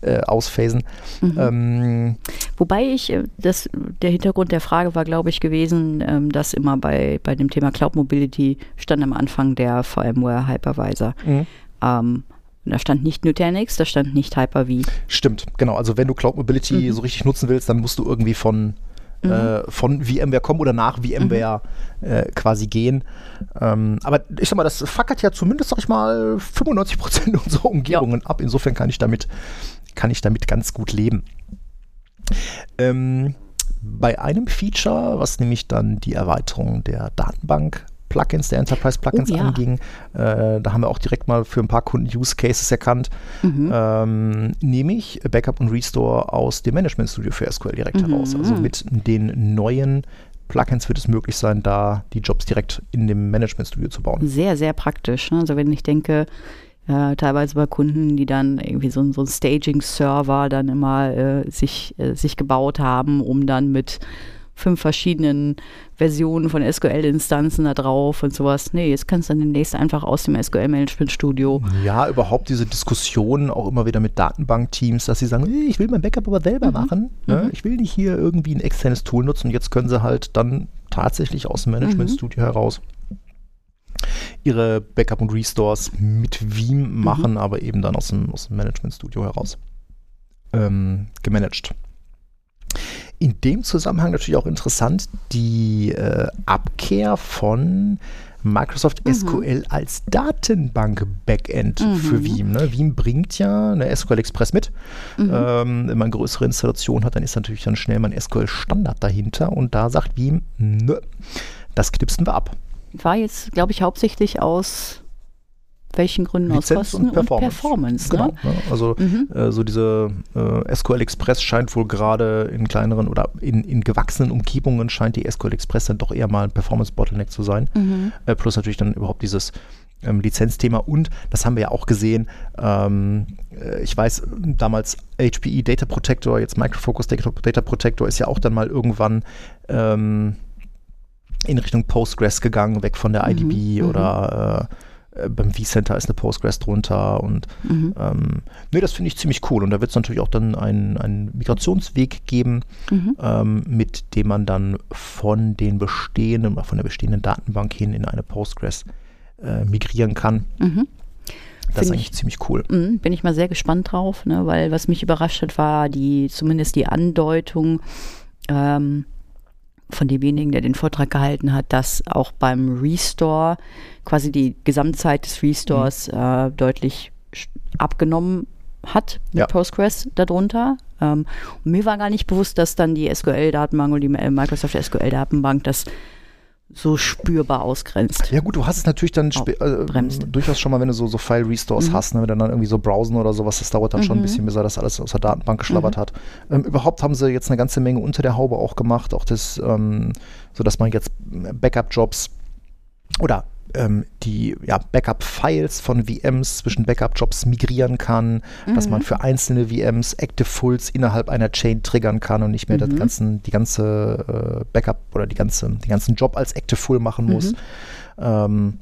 äh, ausphasen. Mhm. Ähm, Wobei ich, äh, das, der Hintergrund der Frage war, glaube ich, gewesen, ähm, dass immer bei, bei dem Thema Cloud Mobility stand am Anfang der VMware Hypervisor. mhm. Ähm, da stand nicht Nutanix, da stand nicht Hyper-V. Stimmt, genau. Also wenn du Cloud Mobility Mhm. so richtig nutzen willst, dann musst du irgendwie von, Mhm. äh, von VMware kommen oder nach VMware äh, quasi gehen. Ähm, aber ich sag mal, das fackert ja zumindest, sag ich mal, 95% unserer Umgebungen ab. Insofern kann ich damit, kann ich damit ganz gut leben. Ähm, bei einem Feature, was nämlich dann die Erweiterung der Datenbank Plugins, der Enterprise Plugins Oh ja. anging, äh, da haben wir auch direkt mal für ein paar Kunden Use Cases erkannt, Mhm. ähm, nehme ich Backup und Restore aus dem Management Studio für SQL direkt Mhm. heraus. Also mit den neuen Plugins wird es möglich sein, da die Jobs direkt in dem Management Studio zu bauen. Sehr, sehr praktisch. Ne? Also wenn ich denke, äh, teilweise bei Kunden, die dann irgendwie so, ein- so ein Staging-Server dann immer äh, sich, äh, sich gebaut haben, um dann mit fünf verschiedenen Versionen von SQL-Instanzen da drauf und sowas. Nee, jetzt kannst du dann demnächst einfach aus dem SQL-Management-Studio. Ja, überhaupt diese Diskussionen auch immer wieder mit Datenbankteams, dass sie sagen, "Äh, ich will mein Backup aber selber machen. Ne? Mhm. Ich will nicht hier irgendwie ein externes Tool nutzen. Und jetzt können sie halt dann tatsächlich aus dem Mhm. Studio heraus ihre Backup und Restores mit Veeam machen, aber eben dann aus dem, aus dem Management Studio heraus ähm, gemanagt. In dem Zusammenhang natürlich auch interessant die äh, Abkehr von Microsoft Mhm. SQL als Datenbank-Backend Mhm. für Veeam. Ne? Veeam bringt ja eine SQL Express mit. Mhm. Ähm, wenn man größere Installation hat, dann ist natürlich dann schnell mal ein SQL-Standard dahinter und da sagt Veeam, nö, das knipsen wir ab. War jetzt, glaube ich, hauptsächlich aus welchen Gründen? aus Lizenz Kosten und Performance. Performance Genau. ne? Ne? Also Mhm. äh, so diese äh, SQL Express scheint wohl gerade in kleineren oder in, in gewachsenen Umgebungen scheint die SQL Express dann doch eher mal ein Performance-Bottleneck zu sein. Mhm. Äh, plus natürlich dann überhaupt dieses ähm, Lizenzthema und das haben wir ja auch gesehen. Ähm, äh, ich weiß, damals HPE Data Protector, jetzt Micro Focus Data, Data Protector ist ja auch dann mal irgendwann ähm, in Richtung Postgres gegangen, weg von der Mhm, IDB mhm. oder äh, äh, beim vCenter ist eine Postgres drunter und Mhm. ähm, nee, das finde ich ziemlich cool und da wird es natürlich auch dann einen, einen Migrationsweg geben, Mhm. ähm, mit dem man dann von den bestehenden oder von der bestehenden Datenbank hin in eine Postgres äh, migrieren kann. Mhm. Das ist eigentlich ziemlich cool. Mhm, bin ich mal sehr gespannt drauf, ne? weil was mich überrascht hat, war die, zumindest die Andeutung, ähm, von demjenigen, der den Vortrag gehalten hat, dass auch beim Restore quasi die Gesamtzeit des Restores mhm. äh, deutlich abgenommen hat mit Ja. Postgres darunter. Ähm, und mir war gar nicht bewusst, dass dann die SQL-Datenbank und die Microsoft SQL-Datenbank das so spürbar ausgrenzt. Ja gut, du hast es natürlich dann äh, durchaus schon mal, wenn du so, so File-Restores Mhm. hast, ne, wenn du dann irgendwie so browsen oder sowas, das dauert dann schon ein Mhm. bisschen, bis er das alles aus der Datenbank geschlabbert hat. Ähm, überhaupt haben sie jetzt eine ganze Menge unter der Haube auch gemacht, auch das, ähm, so dass man jetzt Backup-Jobs oder ähm, die ja, Backup-Files von VMs zwischen Backup-Jobs migrieren kann, dass Mhm. man für einzelne VMs Active Fulls innerhalb einer Chain triggern kann und nicht mehr das Mhm. ganzen, die ganze äh, Backup oder die ganze, den ganzen Job als Active Full machen muss. Mhm. Ähm,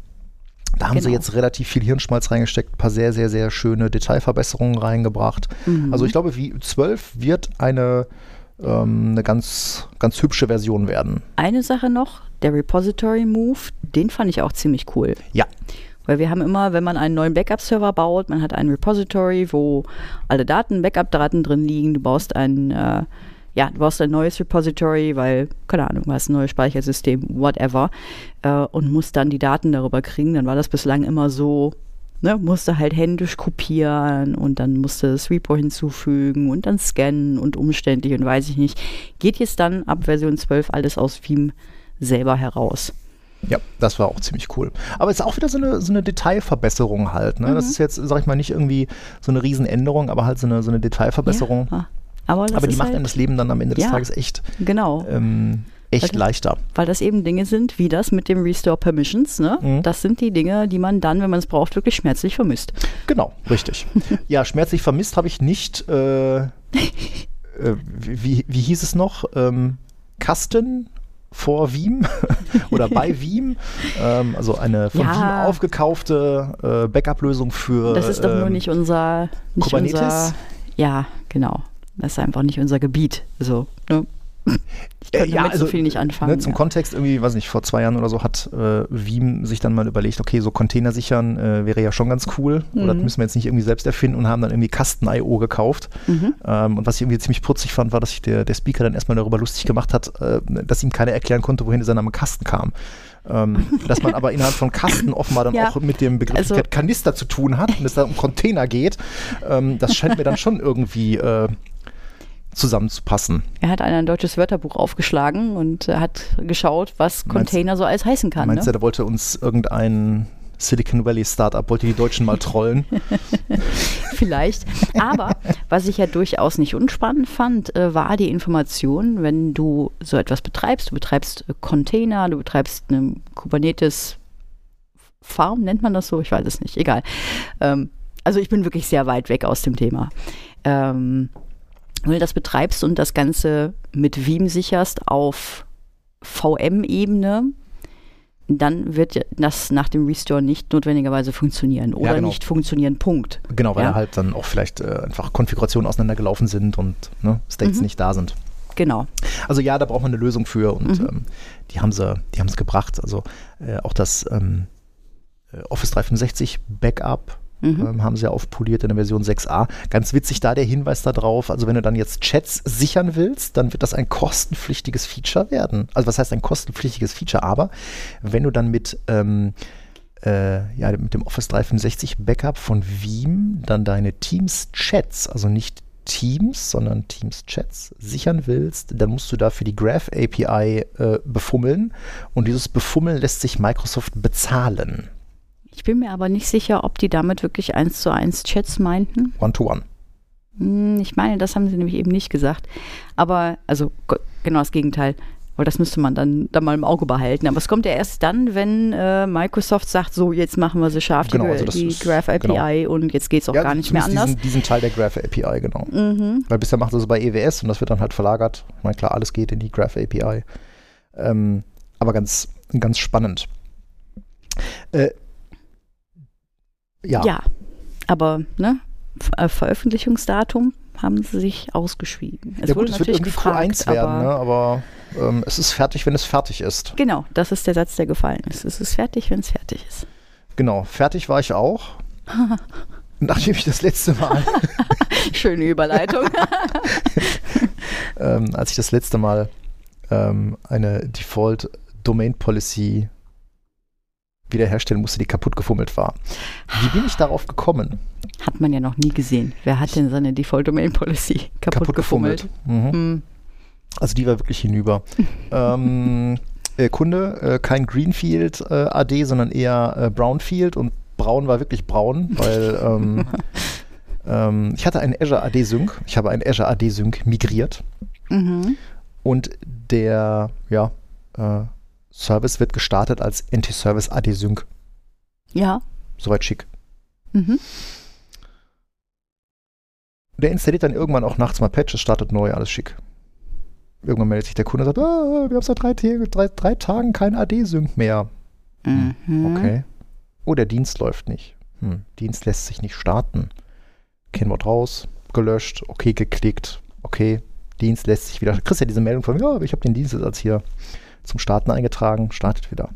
da haben sie Genau. jetzt relativ viel Hirnschmalz reingesteckt, ein paar sehr, sehr, sehr schöne Detailverbesserungen reingebracht. Mhm. Also ich glaube, wie 12 wird eine, ähm, eine ganz, ganz hübsche Version werden. Eine Sache noch, der Repository Move, den fand ich auch ziemlich cool. Ja. Weil wir haben immer, wenn man einen neuen Backup-Server baut, man hat ein Repository, wo alle Daten, Backup-Daten drin liegen. Du baust ein, äh, ja, du baust ein neues Repository, weil, keine Ahnung, du hast ein neues Speichersystem, whatever, äh, und musst dann die Daten darüber kriegen. Dann war das bislang immer so, ne, musste halt händisch kopieren und dann musste das Repo hinzufügen und dann scannen und umständlich und weiß ich nicht. Geht jetzt dann ab Version 12 alles aus Veeam selber heraus. Ja, das war auch ziemlich cool. Aber es ist auch wieder so eine, so eine Detailverbesserung halt. Ne? Das Mhm. ist jetzt, sag ich mal, nicht irgendwie so eine Riesenänderung, aber halt so eine, so eine Detailverbesserung. Ja, aber das aber die macht halt, einem das Leben dann am Ende des Ja. Tages echt, Genau. ähm, echt Weil leichter. Weil das eben Dinge sind, wie das mit dem Restore Permissions. Ne? Mhm. Das sind die Dinge, die man dann, wenn man es braucht, wirklich schmerzlich vermisst. Genau, richtig. ja, schmerzlich vermisst habe ich nicht, äh, äh, wie, wie hieß es noch? Ähm, Kasten vor Veeam oder bei Veeam. Ähm, also eine von Ja. Veeam aufgekaufte äh, Backup-Lösung für. Das ist doch nur ähm, nicht unser. Nicht Kubernetes? Unser, ja, genau. Das ist einfach nicht unser Gebiet. So, ne? Ich kann Äh, ja, also, so viel nicht anfangen. Ne, zum ja. Kontext irgendwie, weiß nicht, vor zwei Jahren oder so hat äh, Veeam sich dann mal überlegt, okay, so Container sichern äh, wäre ja schon ganz cool. Oder das Mhm. müssen wir jetzt nicht irgendwie selbst erfinden und haben dann irgendwie Kasten.io gekauft. Mhm. Ähm, und was ich irgendwie ziemlich putzig fand, war, dass sich der, der Speaker dann erstmal darüber lustig gemacht hat, äh, dass ihm keiner erklären konnte, wohin dieser Name Kasten kam. Ähm, dass man aber innerhalb von Kasten offenbar dann Ja. auch mit dem Begriff Also- Kanister zu tun hat und es da um Container geht. Ähm, das scheint mir dann schon irgendwie äh, zusammenzupassen. Er hat ein deutsches Wörterbuch aufgeschlagen und äh, hat geschaut, was Meinst- Container so alles heißen kann. Meinst Ne? du, da wollte uns irgendein Silicon Valley Startup, wollte die Deutschen mal trollen? Vielleicht. Aber was ich ja durchaus nicht unspannend fand, äh, war die Information, wenn du so etwas betreibst, du betreibst äh, Container, du betreibst eine Kubernetes Farm, nennt man das so? Ich weiß es nicht, egal. Ähm, also ich bin wirklich sehr weit weg aus dem Thema. Ähm, wenn du das betreibst und das Ganze mit Veeam sicherst auf VM-Ebene, dann wird ja das nach dem Restore nicht notwendigerweise funktionieren oder genau. nicht funktionieren, Punkt. Genau, weil Ja. da halt dann auch vielleicht äh, einfach Konfigurationen auseinandergelaufen sind und ne, States Mhm. nicht da sind. Genau. Also ja, da braucht man eine Lösung für und Mhm. ähm, die haben sie, die haben es gebracht. Also äh, auch das ähm, äh, Office 365 Backup Mhm. ähm, haben sie ja aufpoliert in der Version 6a. Ganz witzig da der Hinweis darauf, also wenn du dann jetzt Chats sichern willst, dann wird das ein kostenpflichtiges Feature werden. Also was heißt ein kostenpflichtiges Feature? Aber wenn du dann mit, ähm, äh, ja, mit dem Office 365 Backup von Veeam dann deine Teams-Chats, also nicht Teams, sondern Teams-Chats sichern willst, dann musst du dafür die Graph API äh, befummeln und dieses Befummeln lässt sich Microsoft bezahlen. Ich bin mir aber nicht sicher, ob die damit wirklich eins zu eins Chats meinten. One-to-one. Hm, Ich meine, das haben sie nämlich eben nicht gesagt. Aber, also genau das Gegenteil. Aber das müsste man dann, dann mal im Auge behalten. Aber es kommt ja erst dann, wenn äh, Microsoft sagt, so jetzt machen wir sie scharf, Genau, die, also die ist- Graph API und jetzt geht es auch gar nicht mehr anders. Diesen, diesen Teil der Graph API, genau. Mhm. Weil bisher macht er es bei EWS und das wird dann halt verlagert. Ich meine, klar, alles geht in die Graph API. Ähm, aber ganz, ganz spannend. Äh, ja, Ja. aber ne, äh, Veröffentlichungsdatum haben sie sich ausgeschrieben. Es ja wurde gut, es wird natürlich irgendwie gefragt, Q1 werden, aber ne? aber ähm, es ist fertig, wenn es fertig ist. genau, das ist der Satz, der gefallen ist. Es ist fertig, wenn es fertig ist. Genau, fertig war ich auch. Nachdem ich das letzte Mal, Schöne Überleitung. ähm, als ich das letzte Mal ähm, eine Default Domain Policy wiederherstellen musste, die kaputt gefummelt war. Wie bin ich darauf gekommen? Hat man ja noch nie gesehen. Wer hat denn seine Default Domain Policy kaputt, Kaputt gefummelt? gefummelt. Mhm. Hm. Also die war wirklich hinüber. ähm, äh, Kunde, äh, kein Greenfield äh, AD, sondern eher äh, Brownfield und braun war wirklich braun, weil ähm, ähm, ich hatte einen Azure AD Sync. Ich habe einen Azure AD Sync migriert Mhm. und der ja, äh, Service wird gestartet als Anti-Service AD Sync. Ja. Soweit schick. Mhm. Der installiert dann irgendwann auch nachts mal Patches, startet neu, alles schick. Irgendwann meldet sich der Kunde und sagt, ah, wir haben seit drei, drei, drei Tagen kein AD-Sync mehr. Mhm. Okay. Oh, der Dienst läuft nicht. Hm, Dienst lässt sich nicht starten. Kennwort raus, gelöscht, okay geklickt, okay, Dienst lässt sich wieder. Du kriegst ja diese Meldung von, ja, ich habe den Dienst jetzt als hier zum Starten eingetragen, startet wieder.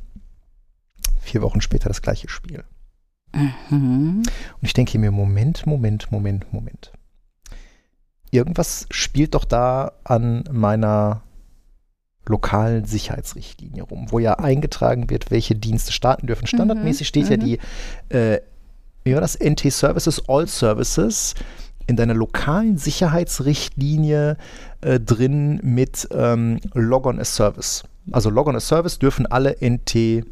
Vier Wochen später das gleiche Spiel. Mhm. Und ich denke mir, Moment, Moment, Moment, Moment. Irgendwas spielt doch da an meiner lokalen Sicherheitsrichtlinie rum, wo ja eingetragen wird, welche Dienste starten dürfen. Standardmäßig steht ja mhm. die, äh, wie war das, NT Services, All Services in deiner lokalen Sicherheitsrichtlinie äh, drin mit ähm, Log-on as Service. Also Log-on as Service dürfen alle NT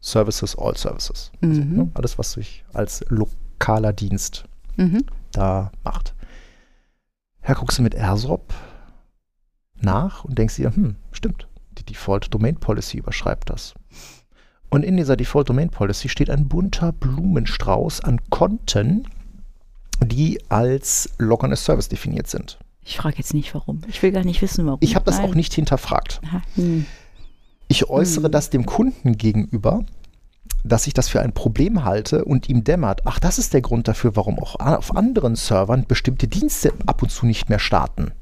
Services, All Services. Also, Mhm. ne, alles, was sich als lokaler Dienst Mhm. da macht. Ja, guckst du mit AirSop nach und denkst dir, hm, stimmt, die Default Domain Policy überschreibt das. Und in dieser Default Domain Policy steht ein bunter Blumenstrauß an Konten, die als Log on a Service definiert sind. Ich frage jetzt nicht, warum. Ich will gar nicht wissen, warum. Ich habe das Nein. auch nicht hinterfragt. Hm. Ich äußere Hm. das dem Kunden gegenüber, dass ich das für ein Problem halte und ihm dämmert, ach, das ist der Grund dafür, warum auch auf anderen Servern bestimmte Dienste ab und zu nicht mehr starten.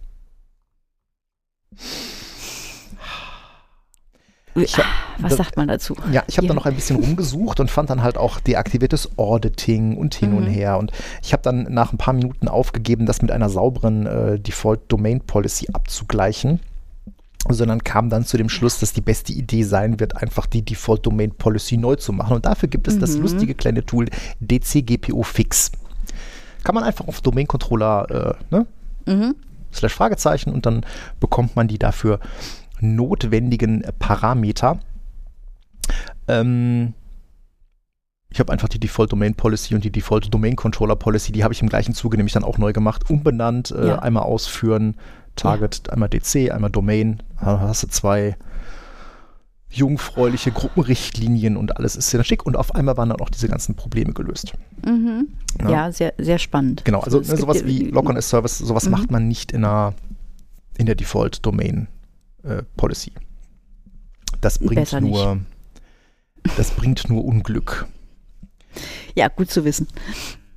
Ich hab- Was das- sagt man dazu? Ja, ich habe dann noch ein bisschen rumgesucht und fand dann halt auch deaktiviertes Auditing und hin und Mhm. her. Und ich habe dann nach ein paar Minuten aufgegeben, das mit einer sauberen äh, Default Domain Policy abzugleichen. Sondern kam dann zu dem Schluss, dass die beste Idee sein wird, einfach die Default Domain Policy neu zu machen. Und dafür gibt es das Mhm. lustige kleine Tool DCGPO Fix. Kann man einfach auf Domain Controller äh, ne, Mhm. slash Fragezeichen und dann bekommt man die dafür notwendigen Parameter. Ähm, ich habe einfach die Default Domain Policy und die Default Domain Controller Policy, die habe ich im gleichen Zuge nämlich dann auch neu gemacht, umbenannt, äh, Ja. einmal ausführen, Target, einmal DC, einmal Domain. Da hast du zwei jungfräuliche Gruppenrichtlinien und alles ist sehr schick und auf einmal waren dann auch diese ganzen Probleme gelöst. Mhm. Ja. Ja, sehr, sehr spannend. Genau, also ne, sowas ja- wie Lock-on as Service, sowas Mhm. macht man nicht in einer in der Default Domain äh, Policy. Das bringt Besser nicht. nur das bringt nur Unglück. Ja, gut zu wissen.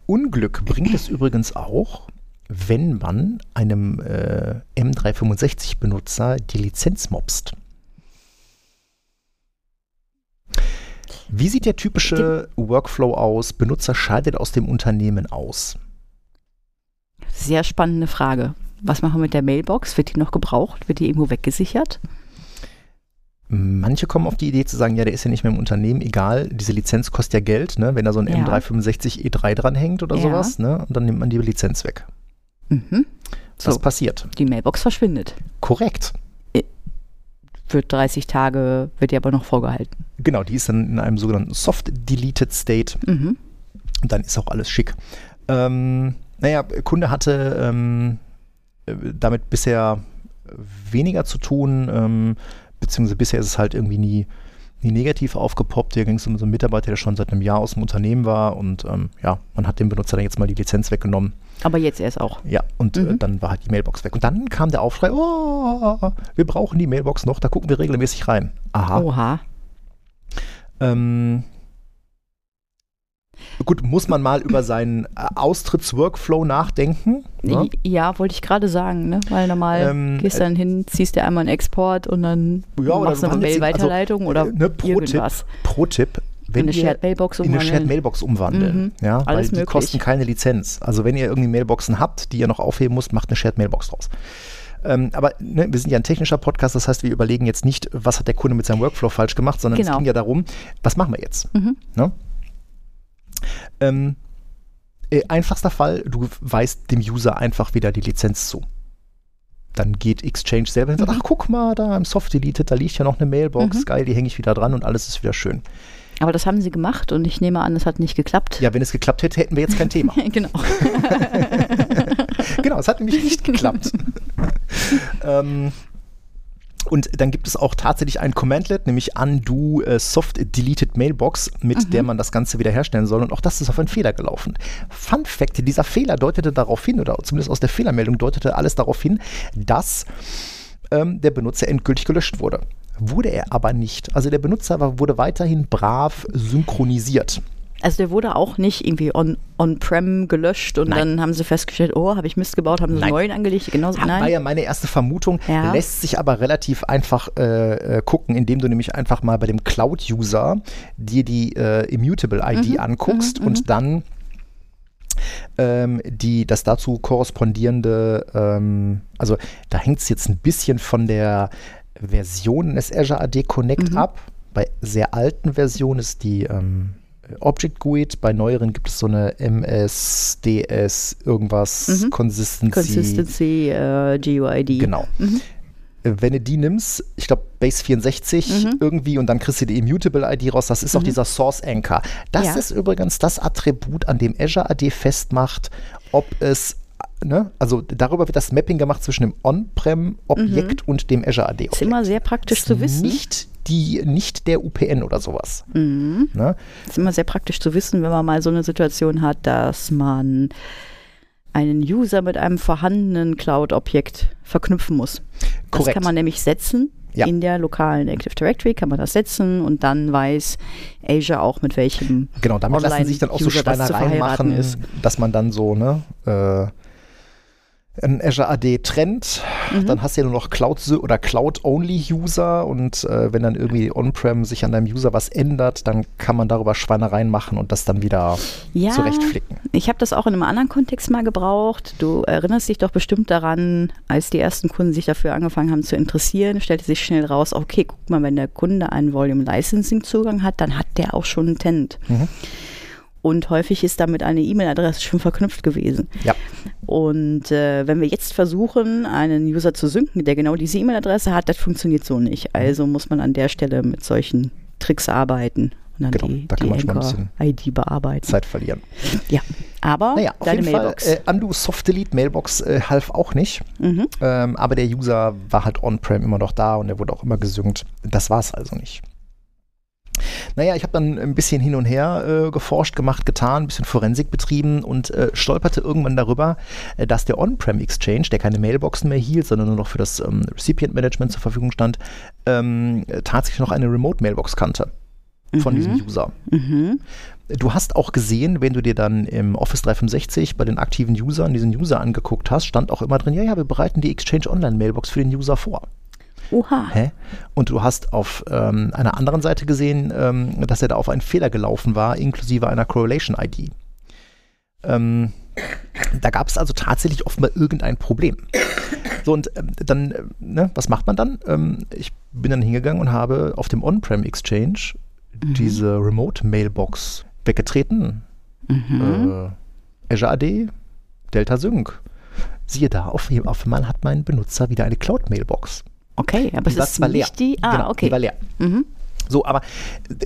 Unglück bringt es übrigens auch, wenn man einem äh, M365 Benutzer die Lizenz mobst. Wie sieht der typische Workflow aus? Benutzer scheidet aus dem Unternehmen aus. Sehr spannende Frage. Was machen wir mit der Mailbox? Wird die noch gebraucht? Wird die irgendwo weggesichert? Manche kommen auf die Idee zu sagen, ja, der ist ja nicht mehr im Unternehmen, egal, diese Lizenz kostet ja Geld, ne? wenn da so ein Ja. M365 E3 dranhängt oder Ja. sowas, ne? und dann nimmt man die Lizenz weg. Mhm. Was So, passiert? die Mailbox verschwindet. Korrekt. Für 30 Tage wird die aber noch vorgehalten. Genau, die ist dann in einem sogenannten Soft-Deleted State Mhm. und dann ist auch alles schick. Ähm, naja, Kunde hatte ähm, äh, damit bisher weniger zu tun, ähm, beziehungsweise bisher ist es halt irgendwie nie, nie negativ aufgepoppt. Hier ging es um so einen Mitarbeiter, der schon seit einem Jahr aus dem Unternehmen war und ähm, ja, man hat dem Benutzer dann jetzt mal die Lizenz weggenommen. Aber jetzt erst auch. Ja, und äh, Mhm. dann war halt die Mailbox weg. Und dann kam der Aufschrei, oh, wir brauchen die Mailbox noch, da gucken wir regelmäßig rein. Aha. Oha. Ähm, gut, muss man mal über seinen äh, Austritts-Workflow nachdenken? Ne? Ja, wollte ich gerade sagen, ne? Weil normal Ähm, gehst dann hin, ziehst dir einmal einen Export und dann Ja, machst du eine ihn- Mail-Weiterleitung oder äh, ne, Pro-Tipp, irgendwas. Pro-Tipp, wenn in eine Shared Mailbox in eine Shared umwandeln. Mailbox umwandeln. Mhm. Ja, weil Alles die möglich. kosten keine Lizenz. Also wenn ihr irgendwie Mailboxen habt, die ihr noch aufheben müsst, macht eine Shared Mailbox draus. Ähm, aber ne, wir sind ja ein technischer Podcast, das heißt, wir überlegen jetzt nicht, was hat der Kunde mit seinem Workflow falsch gemacht, sondern Genau. es ging ja darum, was machen wir jetzt? Mhm. Ne? Ähm, äh, einfachster Fall, du weist dem User einfach wieder die Lizenz zu. Dann geht Exchange selber hin und sagt, ach guck mal, da im Soft Deleted, da liegt ja noch eine Mailbox, Mhm. geil, die hänge ich wieder dran und alles ist wieder schön. Aber das haben sie gemacht und ich nehme an, es hat nicht geklappt. Ja, wenn es geklappt hätte, hätten wir jetzt kein Thema. genau. genau, es hat nämlich nicht geklappt. ähm, und dann gibt es auch tatsächlich ein Commandlet, nämlich undo äh, soft deleted mailbox, mit der man das Ganze wiederherstellen soll. Und auch das ist auf einen Fehler gelaufen. Fun Fact: Dieser Fehler deutete darauf hin, oder zumindest aus der Fehlermeldung deutete alles darauf hin, dass ähm, der Benutzer endgültig gelöscht wurde. Wurde er aber nicht. Also der Benutzer war, wurde weiterhin brav synchronisiert. Also der wurde auch nicht irgendwie on- on-prem gelöscht und Nein. dann haben sie festgestellt, oh, habe ich Mist gebaut, haben sie Nein. einen neuen angelegt. Genauso, Ja, war nein. ja meine erste Vermutung. Ja. Lässt sich aber relativ einfach äh, äh, gucken, indem du nämlich einfach mal bei dem Cloud-User dir die äh, Immutable-ID Mhm, anguckst und dann ähm, die, das dazu korrespondierende, ähm, also da hängt es jetzt ein bisschen von der Version des Azure AD Connect Mhm. ab. Bei sehr alten Versionen ist die ähm, Object GUID, bei neueren gibt es so eine MS, DS, irgendwas, Mhm. Consistency. Consistency, äh, GUID. Genau. Mhm. Äh, Wenn du die nimmst, ich glaube Base 64 Mhm. irgendwie und dann kriegst du die Immutable ID raus, das ist auch dieser Source Anchor. Das Ja. ist übrigens das Attribut, an dem Azure AD festmacht, ob es Ne? Also darüber wird das Mapping gemacht zwischen dem On-Prem-Objekt und dem Azure AD. Mhm. Ist immer sehr praktisch Ist zu wissen. Nicht, die, nicht der UPN oder sowas. Mhm. Ne? Ist immer sehr praktisch zu wissen, wenn man mal so eine Situation hat, dass man einen User mit einem vorhandenen Cloud-Objekt verknüpfen muss. Das Korrekt. kann man nämlich setzen. Ja. In der lokalen Active Directory kann man das setzen und dann weiß Azure auch, mit welchem Genau, damit lassen sich dann auch so das Schweinereien verheiraten machen, ist. dass man dann so, ne, äh, ein Azure AD trennt, Mhm. dann hast du ja nur noch Cloud oder Cloud-Only-User und äh, wenn dann irgendwie On-Prem sich an deinem User was ändert, dann kann man darüber Schweinereien machen und das dann wieder Ja, zurechtflicken. Ich habe das auch in einem anderen Kontext mal gebraucht. Du erinnerst dich doch bestimmt daran, als die ersten Kunden sich dafür angefangen haben zu interessieren, stellte sich schnell raus, okay, guck mal, wenn der Kunde einen Volume Licensing Zugang hat, dann hat der auch schon einen Tenant. Mhm. Und häufig ist damit eine E-Mail-Adresse schon verknüpft gewesen. Ja. Und äh, wenn wir jetzt versuchen, einen User zu synken, der genau diese E-Mail-Adresse hat, das funktioniert so nicht. Also muss man an der Stelle mit solchen Tricks arbeiten und dann Genau, die, da kann die man schon ein Anchor-ID bearbeiten. Zeit verlieren. Ja, aber Naja, auf deine jeden Mailbox. Fall, äh, Undo Soft Delete Mailbox äh, half auch nicht. mhm. Ähm, aber der User war halt on-prem immer noch da und er wurde auch immer gesynkt. Das war es also nicht. Naja, ich habe dann ein bisschen hin und her äh, geforscht, gemacht, getan, ein bisschen Forensik betrieben und äh, stolperte irgendwann darüber, äh, dass der On-Prem Exchange, der keine Mailboxen mehr hielt, sondern nur noch für das ähm, Recipient Management zur Verfügung stand, ähm, äh, tatsächlich noch eine Remote Mailbox kannte von Mhm. diesem User. Mhm. Du hast auch gesehen, wenn du dir dann im Office 365 bei den aktiven Usern diesen User angeguckt hast, stand auch immer drin, ja, ja, wir bereiten die Exchange Online Mailbox für den User vor. Oha. Hä? Und du hast auf ähm, einer anderen Seite gesehen, ähm, dass er da auf einen Fehler gelaufen war, inklusive einer Correlation ID. Ähm, da gab es also tatsächlich offenbar irgendein Problem. So, und ähm, dann, äh, ne, was macht man dann? Ähm, ich bin dann hingegangen und habe auf dem On-Prem Exchange diese Remote Mailbox weggetreten. Mhm. Äh, Azure AD, Delta Sync. Siehe da, auf, auf einmal hat mein Benutzer wieder eine Cloud-Mailbox. Okay, aber es Die war ist zwar leer. die. Ah, genau, okay. Die war leer. Mhm. So, aber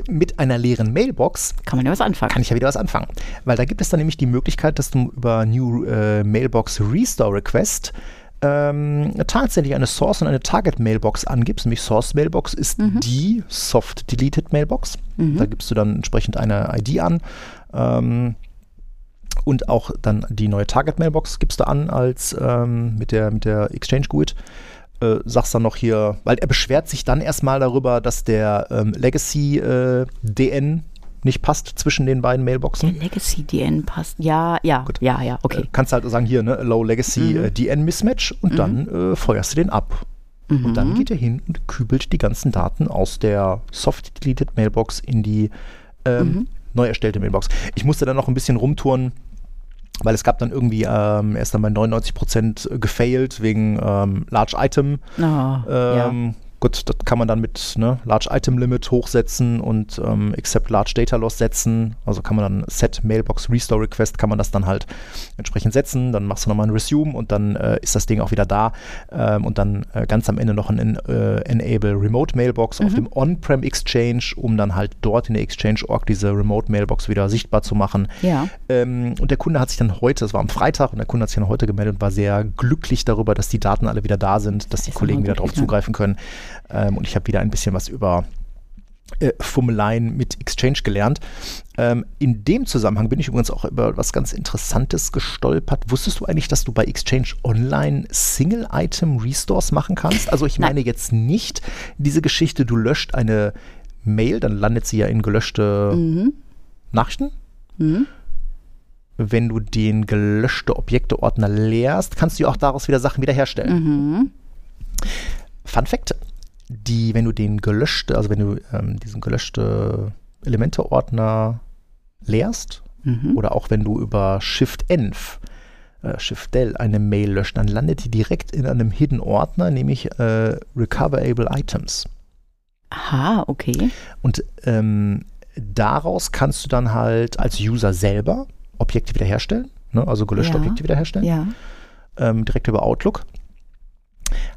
mit einer leeren Mailbox Kann man ja was anfangen. kann ich ja wieder was anfangen. Weil da gibt es dann nämlich die Möglichkeit, dass du über New äh, Mailbox Restore Request ähm, tatsächlich eine Source und eine Target Mailbox angibst. Nämlich Source Mailbox ist die Soft Deleted Mailbox. Da gibst du dann entsprechend eine ID an. Ähm, und auch dann die neue Target Mailbox gibst du an als ähm, mit der mit der Exchange GUID. Äh, sagst dann noch hier, weil er beschwert sich dann erstmal darüber, dass der ähm, Legacy äh, DN nicht passt zwischen den beiden Mailboxen. Legacy DN passt. Ja, ja, Gut. ja, ja, Äh, okay. kannst halt sagen, hier, ne, Low Legacy Mhm. äh, DN Mismatch und dann äh, feuerst du den ab. Und Mhm. dann geht er hin und kübelt die ganzen Daten aus der Soft Deleted Mailbox in die ähm, Mhm. neu erstellte Mailbox. Ich musste dann noch ein bisschen rumtouren, weil es gab dann irgendwie, ähm, er ist dann bei 99 Prozent gefailt wegen ähm, Large Item. Oh, ja. Gut, das kann man dann mit ne, Large Item Limit hochsetzen und ähm, Accept Large Data Loss setzen. Also kann man dann Set Mailbox Restore Request, kann man das dann halt entsprechend setzen. Dann machst du nochmal ein Resume und dann äh, ist das Ding auch wieder da. Ähm, und dann äh, ganz am Ende noch ein äh, Enable Remote Mailbox auf dem On-Prem Exchange, um dann halt dort in der Exchange-Org diese Remote Mailbox wieder sichtbar zu machen. Ja. Ähm, und der Kunde hat sich dann heute, das war am Freitag, und der Kunde hat sich dann heute gemeldet und war sehr glücklich darüber, dass die Daten alle wieder da sind, dass die ist Kollegen wieder darauf zugreifen können. Ähm, und ich habe wieder ein bisschen was über äh, Fummeleien mit Exchange gelernt. Ähm, in dem Zusammenhang bin ich übrigens auch über was ganz Interessantes gestolpert. Wusstest du eigentlich, dass du bei Exchange Online Single-Item-Restores machen kannst? Also ich Nein. meine jetzt nicht diese Geschichte, du löscht eine Mail, dann landet sie ja in gelöschte Mhm. Nachrichten. Mhm. Wenn du den gelöschte Objekteordner leerst, kannst du auch daraus wieder Sachen wiederherstellen. Mhm. Fun Fact: die, wenn du den gelöschte, also wenn du ähm, diesen gelöschte Elemente-Ordner leerst Mhm. oder auch wenn du über Shift-Env, äh, Shift-Del eine Mail löscht, dann landet die direkt in einem Hidden-Ordner, nämlich äh, Recoverable Items. Aha, okay. Und ähm, daraus kannst du dann halt als User selber Objekte wiederherstellen, ne? also gelöschte Ja. Objekte wiederherstellen Ja. ähm, direkt über Outlook.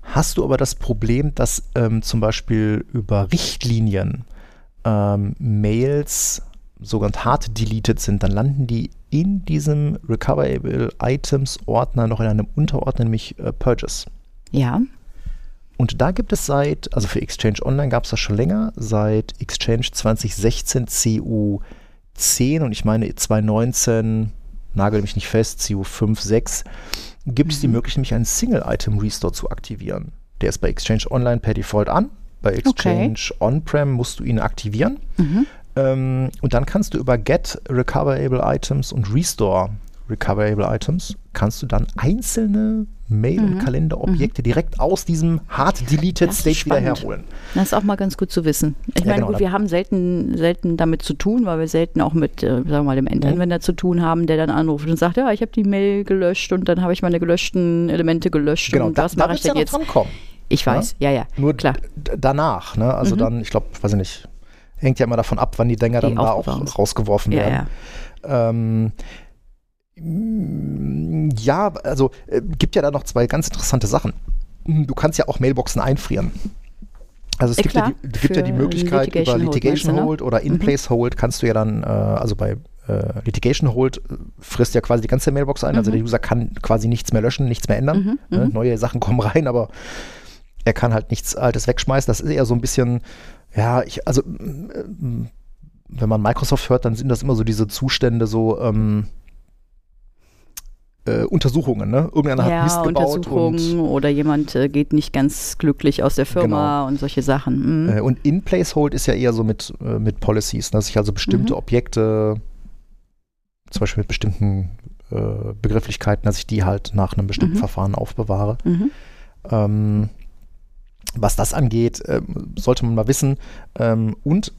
Hast du aber das Problem, dass ähm, zum Beispiel über Richtlinien ähm, Mails sogenannt hard deleted sind, dann landen die in diesem Recoverable Items Ordner noch in einem Unterordner, nämlich äh, Purges. Ja. Und da gibt es seit, also für Exchange Online gab es das schon länger, seit Exchange 2016 CU10 und ich meine 2019, nagel mich nicht fest, CU5, 6, gibt es die Möglichkeit, nämlich einen Single-Item-Restore zu aktivieren. Der ist bei Exchange Online per Default an. Bei Exchange On-Prem musst du ihn aktivieren. Mhm. Ähm, und dann kannst du über Get Recoverable Items und Restore Recoverable Items, kannst du dann einzelne Mail- und Kalenderobjekte direkt aus diesem hard deleted Das State wieder spannend. herholen. Das ist auch mal ganz gut zu wissen. Ich Ja, meine, genau, gut, da- wir haben selten, selten damit zu tun, weil wir selten auch mit, äh, sagen wir mal, dem Endanwender zu tun haben, der dann anruft und sagt, ja, ich habe die Mail gelöscht und dann habe ich meine gelöschten Elemente gelöscht Genau, und da, was da mache ich wird's ja jetzt? dran kommen. Ich weiß, ja, ja, Nur klar. danach, ne? Also Mhm. dann, ich glaube, weiß ich nicht, hängt ja immer davon ab, wann die Dinger Die dann da auch rausgeworfen Ja, werden. ja. Ähm, ja, also äh, gibt ja da noch zwei ganz interessante Sachen. Du kannst ja auch Mailboxen einfrieren. Also es Ja, gibt, ja die, gibt ja die Möglichkeit Litigation über Hold, Litigation du, ne? Hold oder In-Place Hold kannst du ja dann, äh, also bei äh, Litigation Hold äh, frisst ja quasi die ganze Mailbox ein. Also der User kann quasi nichts mehr löschen, nichts mehr ändern. Mhm, Ne? mhm. Neue Sachen kommen rein, aber er kann halt nichts Altes wegschmeißen. Das ist eher so ein bisschen, ja, ich, also mm, wenn man Microsoft hört, dann sind das immer so diese Zustände, so ähm, äh, Untersuchungen, ne? Irgendeiner hat Mist Ja, gebaut Untersuchungen und, oder jemand äh, geht nicht ganz glücklich aus der Firma und solche Sachen. Mhm. äh, und In-Place Hold ist ja eher so mit, äh, mit Policies, ne? dass ich also bestimmte Mhm. Objekte, zum Beispiel mit bestimmten äh, Begrifflichkeiten, dass ich die halt nach einem bestimmten Mhm. Verfahren aufbewahre. Mhm. Ähm, was das angeht, ähm, sollte man mal wissen. Ähm, und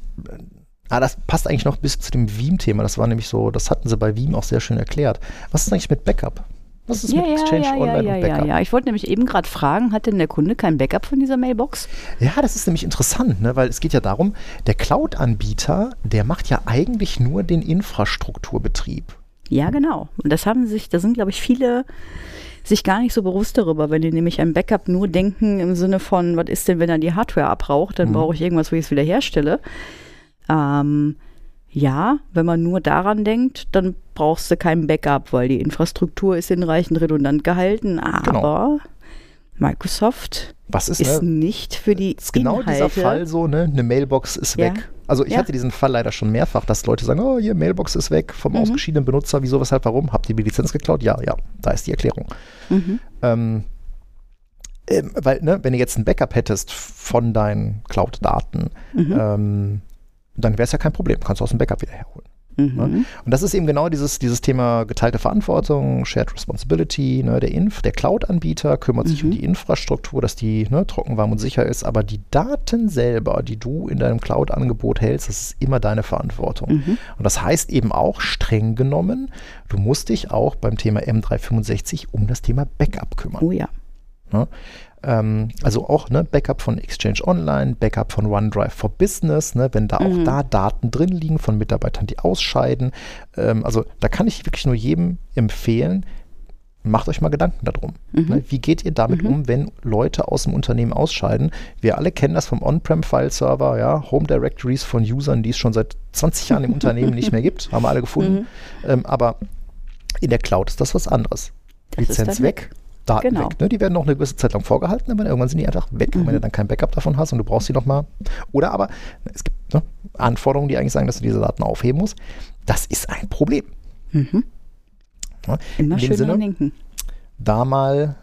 ah, das passt eigentlich noch bis zu dem Veeam-Thema. Das war nämlich so, das hatten sie bei Veeam auch sehr schön erklärt. Was ist eigentlich mit Backup? Was ist Ja, mit ja, Exchange ja, ja, Online ja, und ja, Backup? ja. Ich wollte nämlich eben gerade fragen, hat denn der Kunde kein Backup von dieser Mailbox? Ja, das ist nämlich interessant, ne? weil es geht ja darum, der Cloud-Anbieter, der macht ja eigentlich nur den Infrastrukturbetrieb. Ja, genau. Und das haben sich, da sind, glaube ich, viele sich gar nicht so bewusst darüber, wenn die nämlich ein Backup nur denken im Sinne von, was ist denn, wenn er die Hardware abraucht, dann Mhm. brauche ich irgendwas, wo ich es wieder herstelle. Ähm, ja, wenn man nur daran denkt, dann brauchst du kein Backup, weil die Infrastruktur ist hinreichend redundant gehalten. Aber Microsoft Was ist, ist ne? nicht für die ist genau Inhalte. dieser Fall so, ne? Eine Mailbox ist Ja. weg. Also ich Ja. hatte diesen Fall leider schon mehrfach, dass Leute sagen, oh, hier, Mailbox ist weg vom Mhm. ausgeschiedenen Benutzer, wieso, weshalb, warum? Habt ihr die Lizenz geklaut? Ja, ja, da ist die Erklärung. Mhm. Ähm, ähm, weil, ne, wenn du jetzt ein Backup hättest von deinen Cloud-Daten, Mhm. ähm, dann wäre es ja kein Problem. Kannst du aus dem Backup wieder herholen. Mhm. Ne? Und das ist eben genau dieses, dieses Thema geteilte Verantwortung, Shared Responsibility. Ne? Der Inf, der Cloud-Anbieter kümmert sich um mhm. die Infrastruktur, dass die ne, trocken, warm und sicher ist, aber die Daten selber, die du in deinem Cloud-Angebot hältst, das ist immer deine Verantwortung. Mhm. Und das heißt eben auch streng genommen, du musst dich auch beim Thema M365 um das Thema Backup kümmern. Oh ja. Ne? Ähm, also auch ne, Backup von Exchange Online, Backup von OneDrive for Business, ne, wenn da mhm. auch da Daten drin liegen von Mitarbeitern, die ausscheiden. Ähm, also da kann ich wirklich nur jedem empfehlen, macht euch mal Gedanken darum. Mhm. Ne, wie geht ihr damit mhm. um, wenn Leute aus dem Unternehmen ausscheiden? Wir alle kennen das vom On-Prem-File-Server, ja, Home Directories von Usern, die es schon seit 20 Jahren im Unternehmen nicht mehr gibt, haben wir alle gefunden. Mhm. Ähm, aber in der Cloud ist das was anderes. Das Lizenz weg, Daten genau. weg. Ne? Die werden noch eine gewisse Zeit lang vorgehalten, aber irgendwann sind die einfach weg, mhm. wenn du dann kein Backup davon hast und du brauchst sie nochmal. Oder aber es gibt ne, Anforderungen, die eigentlich sagen, dass du diese Daten aufheben musst. Das ist ein Problem. Mhm. Ja, Immer schön Sinne, denken. Da mal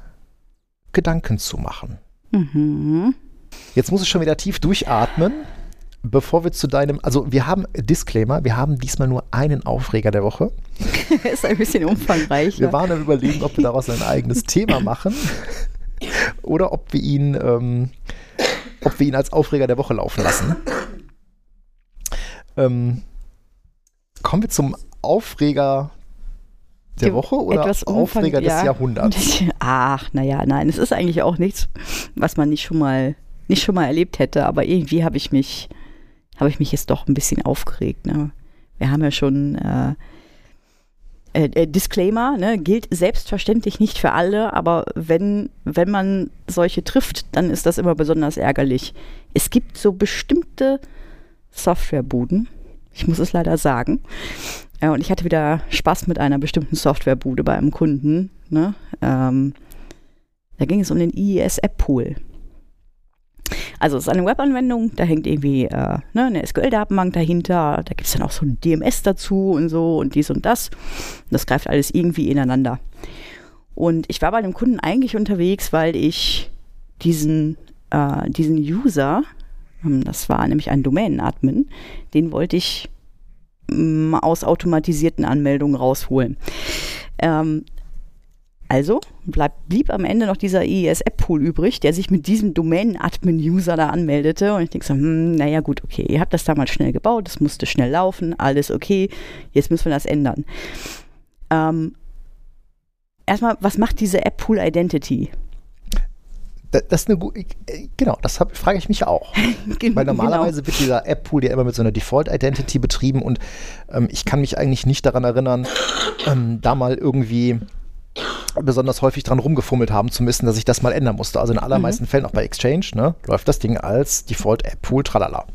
Gedanken zu machen. Mhm. Jetzt muss ich schon wieder tief durchatmen bevor wir zu deinem, also wir haben Disclaimer, wir haben diesmal nur einen Aufreger der Woche. ist ein bisschen umfangreich. Wir waren am überlegen, ob wir daraus ein eigenes Thema machen oder ob wir ihn, ähm, ob wir ihn als Aufreger der Woche laufen lassen. Ähm, kommen wir zum Aufreger der Woche oder Etwas Aufreger des ja. Jahrhunderts? Ach, naja, nein, es ist eigentlich auch nichts, was man nicht schon mal nicht schon mal erlebt hätte, aber irgendwie habe ich mich habe ich mich jetzt doch ein bisschen aufgeregt. Ne? Wir haben ja schon äh, äh, äh, Disclaimer, ne, gilt selbstverständlich nicht für alle, aber wenn, wenn man solche trifft, dann ist das immer besonders ärgerlich. Es gibt so bestimmte Softwarebuden, ich muss es leider sagen. Äh, und ich hatte wieder Spaß mit einer bestimmten Softwarebude bei einem Kunden. Ne? Ähm, da ging es um den IES App Pool. Also es ist eine Webanwendung, da hängt irgendwie äh, ne, eine SQL-Datenbank dahinter, da gibt es dann auch so ein DMS dazu und so und dies und das. Das greift alles irgendwie ineinander. Und ich war bei dem Kunden eigentlich unterwegs, weil ich diesen, äh, diesen User, ähm, das war nämlich ein Domain-Admin, den wollte ich ähm, aus automatisierten Anmeldungen rausholen. Ähm, also bleib, blieb am Ende noch dieser IES-App-Pool übrig, der sich mit diesem Domain-Admin-User da anmeldete. Und ich denke so, hm, naja gut, okay, ihr habt das damals schnell gebaut, das musste schnell laufen, alles okay, jetzt müssen wir das ändern. Ähm, erstmal, was macht diese App-Pool-Identity? Das ist eine gute, genau, das hab, frage ich mich auch. Weil normalerweise genau. wird dieser App-Pool ja immer mit so einer Default-Identity betrieben und ähm, ich kann mich eigentlich nicht daran erinnern, ähm, da mal irgendwie besonders häufig dran rumgefummelt haben zu müssen, dass ich das mal ändern musste. Also in allermeisten mhm. Fällen, auch bei Exchange, ne, läuft das Ding als Default-App-Pool, tralala.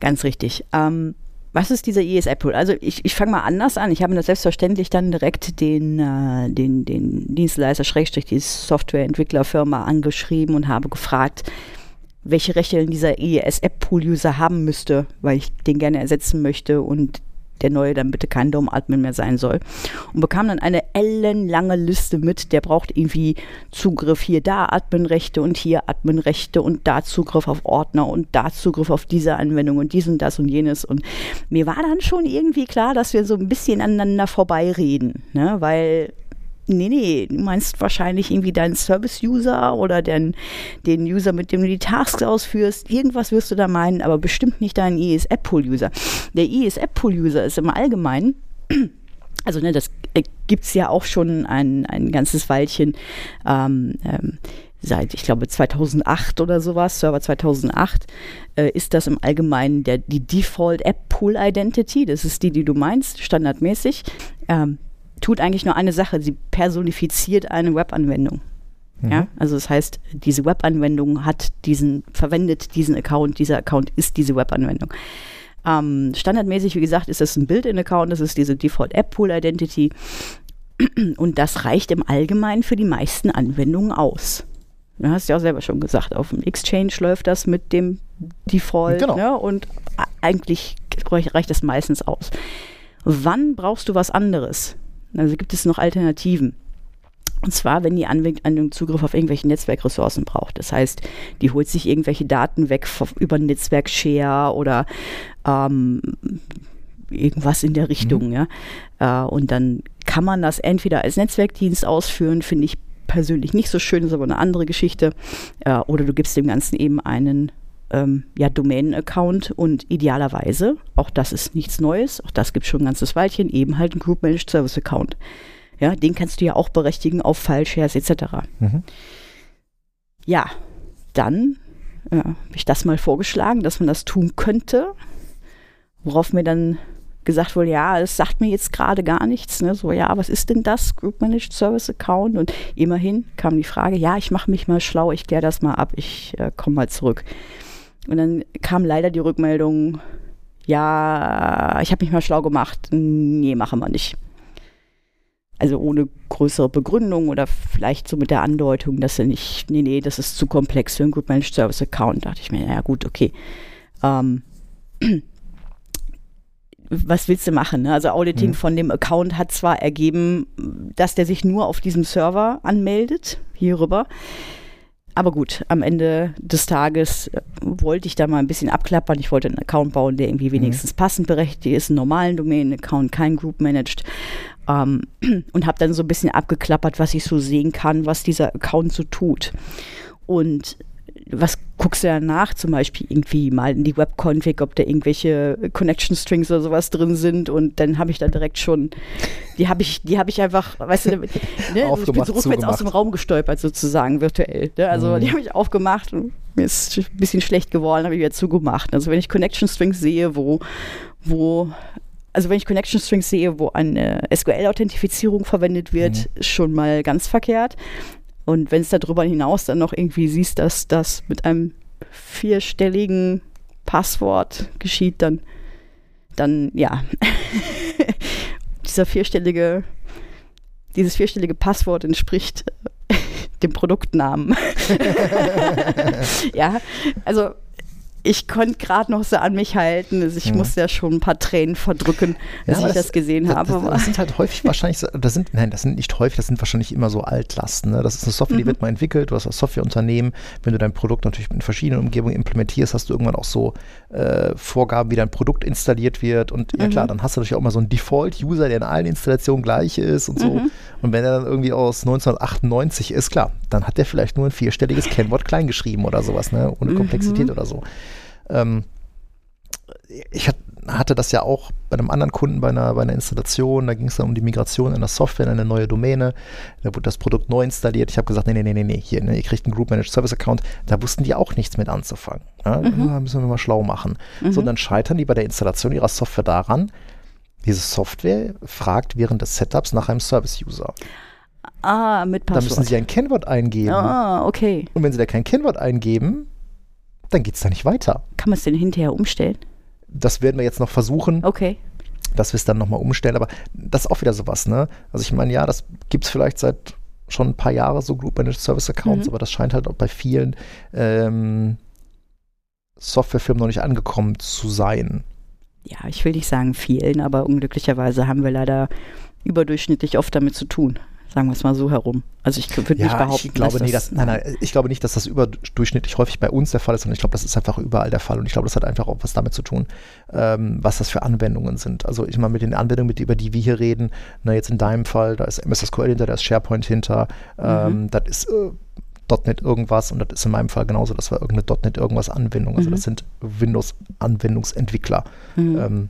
Ganz richtig. Ähm, was ist dieser ES-App-Pool? Also ich, ich fange mal anders an. Ich habe mir selbstverständlich dann direkt den, äh, den, den Dienstleister, Schrägstrich, die Softwareentwicklerfirma angeschrieben und habe gefragt, welche Rechte dieser ES-App-Pool-User haben müsste, weil ich den gerne ersetzen möchte und der neue dann bitte kein Dom-Admin mehr sein soll. Und bekam dann eine ellenlange Liste mit, der braucht irgendwie Zugriff hier da Adminrechte und hier Adminrechte und da Zugriff auf Ordner und da Zugriff auf diese Anwendung und dies und das und jenes. Und mir war dann schon irgendwie klar, dass wir so ein bisschen aneinander vorbeireden, ne? weil Nee, nee, du meinst wahrscheinlich irgendwie deinen Service-User oder den, den User, mit dem du die Tasks ausführst. Irgendwas wirst du da meinen, aber bestimmt nicht deinen ES-App-Pool-User. Der ES-App-Pool-User ist im Allgemeinen, also ne, das äh, gibt es ja auch schon ein, ein ganzes Weilchen, ähm, ähm, seit, ich glaube, 2008 oder sowas, Server 2008, äh, ist das im Allgemeinen der, die Default App Pool Identity. Das ist die, die du meinst, standardmäßig. Ähm, tut eigentlich nur eine Sache, sie personifiziert eine Webanwendung. Mhm. Ja, also das heißt, diese Webanwendung hat diesen, verwendet diesen Account, dieser Account ist diese Webanwendung. Ähm, standardmäßig, wie gesagt, ist das ein Build-in-Account, das ist diese Default App Pool Identity und das reicht im Allgemeinen für die meisten Anwendungen aus. Du hast ja auch selber schon gesagt, auf dem Exchange läuft das mit dem Default genau. ne, und eigentlich reicht das meistens aus. Wann brauchst du was anderes? Also gibt es noch Alternativen. Und zwar, wenn die Anwendung Zugriff auf irgendwelche Netzwerkressourcen braucht. Das heißt, die holt sich irgendwelche Daten weg über Netzwerk-Share oder ähm, irgendwas in der Richtung, mhm. ja. Äh, und dann kann man das entweder als Netzwerkdienst ausführen, finde ich persönlich nicht so schön, ist aber eine andere Geschichte. Äh, oder du gibst dem Ganzen eben einen ähm, ja, Domain-Account und idealerweise, auch das ist nichts Neues, auch das gibt es schon ein ganzes Weilchen, eben halt einen Group Managed Service Account. Ja, den kannst du ja auch berechtigen auf File-Shares etc. Mhm. Ja, dann ja, habe ich das mal vorgeschlagen, dass man das tun könnte, worauf mir dann gesagt wurde, ja, es sagt mir jetzt gerade gar nichts. Ne? So, ja, was ist denn das? Group Managed Service Account? Und immerhin kam die Frage, ja, ich mache mich mal schlau, ich kläre das mal ab, ich äh, komme mal zurück. Und dann kam leider die Rückmeldung, ja, ich habe mich mal schlau gemacht, nee, machen wir nicht. Also ohne größere Begründung oder vielleicht so mit der Andeutung, dass er nicht, nee, nee, das ist zu komplex für einen Group Managed Service Account. Da dachte ich mir, ja gut, okay. Ähm, was willst du machen? Ne? Also Auditing mhm. von dem Account hat zwar ergeben, dass der sich nur auf diesem Server anmeldet, hierüber. Aber gut, am Ende des Tages äh, wollte ich da mal ein bisschen abklappern. Ich wollte einen Account bauen, der irgendwie mhm. wenigstens mhm. passend berechtigt ist, einen normalen Domain-Account, kein Group-Managed. Ähm, und habe dann so ein bisschen abgeklappert, was ich so sehen kann, was dieser Account so tut. Und was guckst du ja nach, zum Beispiel irgendwie mal in die Web-Config, ob da irgendwelche Connection Strings oder sowas drin sind und dann habe ich da direkt schon, die habe ich, die habe ich einfach, weißt du, ne, ich bin so rückwärts aus dem Raum gestolpert sozusagen virtuell. Ne? Also mhm. die habe ich aufgemacht und mir ist ein bisschen schlecht geworden, habe ich wieder zugemacht. Also wenn ich Connection Strings sehe, wo, wo also wenn ich Connection Strings sehe, wo eine SQL-Authentifizierung verwendet wird, mhm. schon mal ganz verkehrt. Und wenn es darüber hinaus dann noch irgendwie siehst, dass das mit einem vierstelligen Passwort geschieht, dann, dann ja, dieser vierstellige, dieses vierstellige Passwort entspricht dem Produktnamen. ja, also ich konnte gerade noch so an mich halten. Also ich ja. musste ja schon ein paar Tränen verdrücken, als ja, ich das, das gesehen das, habe. Das, das, sind halt häufig wahrscheinlich, das sind, nein, das sind nicht häufig, das sind wahrscheinlich immer so Altlasten. Ne? Das ist eine Software, die mhm. wird mal entwickelt, du hast ein Softwareunternehmen, wenn du dein Produkt natürlich in verschiedenen Umgebungen implementierst, hast du irgendwann auch so äh, Vorgaben, wie dein Produkt installiert wird. Und ja klar, mhm. dann hast du natürlich auch immer so einen Default-User, der in allen Installationen gleich ist und so. Mhm. Und wenn er dann irgendwie aus 1998 ist, klar, dann hat der vielleicht nur ein vierstelliges Kennwort klein geschrieben oder sowas, ne? ohne Komplexität mhm. oder so. Ähm, ich hatte das ja auch bei einem anderen Kunden bei einer, bei einer Installation, da ging es dann um die Migration einer Software in eine neue Domäne, da wurde das Produkt neu installiert. Ich habe gesagt, nee, nee, nee, nee, hier, ne, ihr kriegt einen Group Managed Service Account, da wussten die auch nichts mit anzufangen. Ja, mhm. Da müssen wir mal schlau machen. Mhm. So, dann scheitern die bei der Installation ihrer Software daran, diese Software fragt während des Setups nach einem Service-User. Ah, mit Passwort. Da müssen sie ein Kennwort eingeben. Ah, okay. Und wenn sie da kein Kennwort eingeben, dann geht es da nicht weiter. Kann man es denn hinterher umstellen? Das werden wir jetzt noch versuchen. Okay. Dass wir es dann nochmal umstellen. Aber das ist auch wieder sowas, ne? Also ich meine, ja, das gibt es vielleicht seit schon ein paar Jahren so Group Managed Service Accounts, mhm. aber das scheint halt auch bei vielen ähm, Softwarefirmen noch nicht angekommen zu sein. Ja, ich will nicht sagen vielen, aber unglücklicherweise haben wir leider überdurchschnittlich oft damit zu tun. Sagen wir es mal so herum. Also ich würde ja, nicht behaupten, ich glaube, dass nee, das, nein, nein, ich glaube nicht, dass das überdurchschnittlich häufig bei uns der Fall ist, sondern ich glaube, das ist einfach überall der Fall. Und ich glaube, das hat einfach auch was damit zu tun, ähm, was das für Anwendungen sind. Also ich meine, mit den Anwendungen, mit, über die wir hier reden, na, jetzt in deinem Fall, da ist MS SQL hinter, da ist SharePoint hinter, ähm, mhm. das ist äh, .NET irgendwas und das ist in meinem Fall genauso, das war irgendeine .NET irgendwas Anwendung. Also mhm. das sind Windows-Anwendungsentwickler. Mhm. Ähm,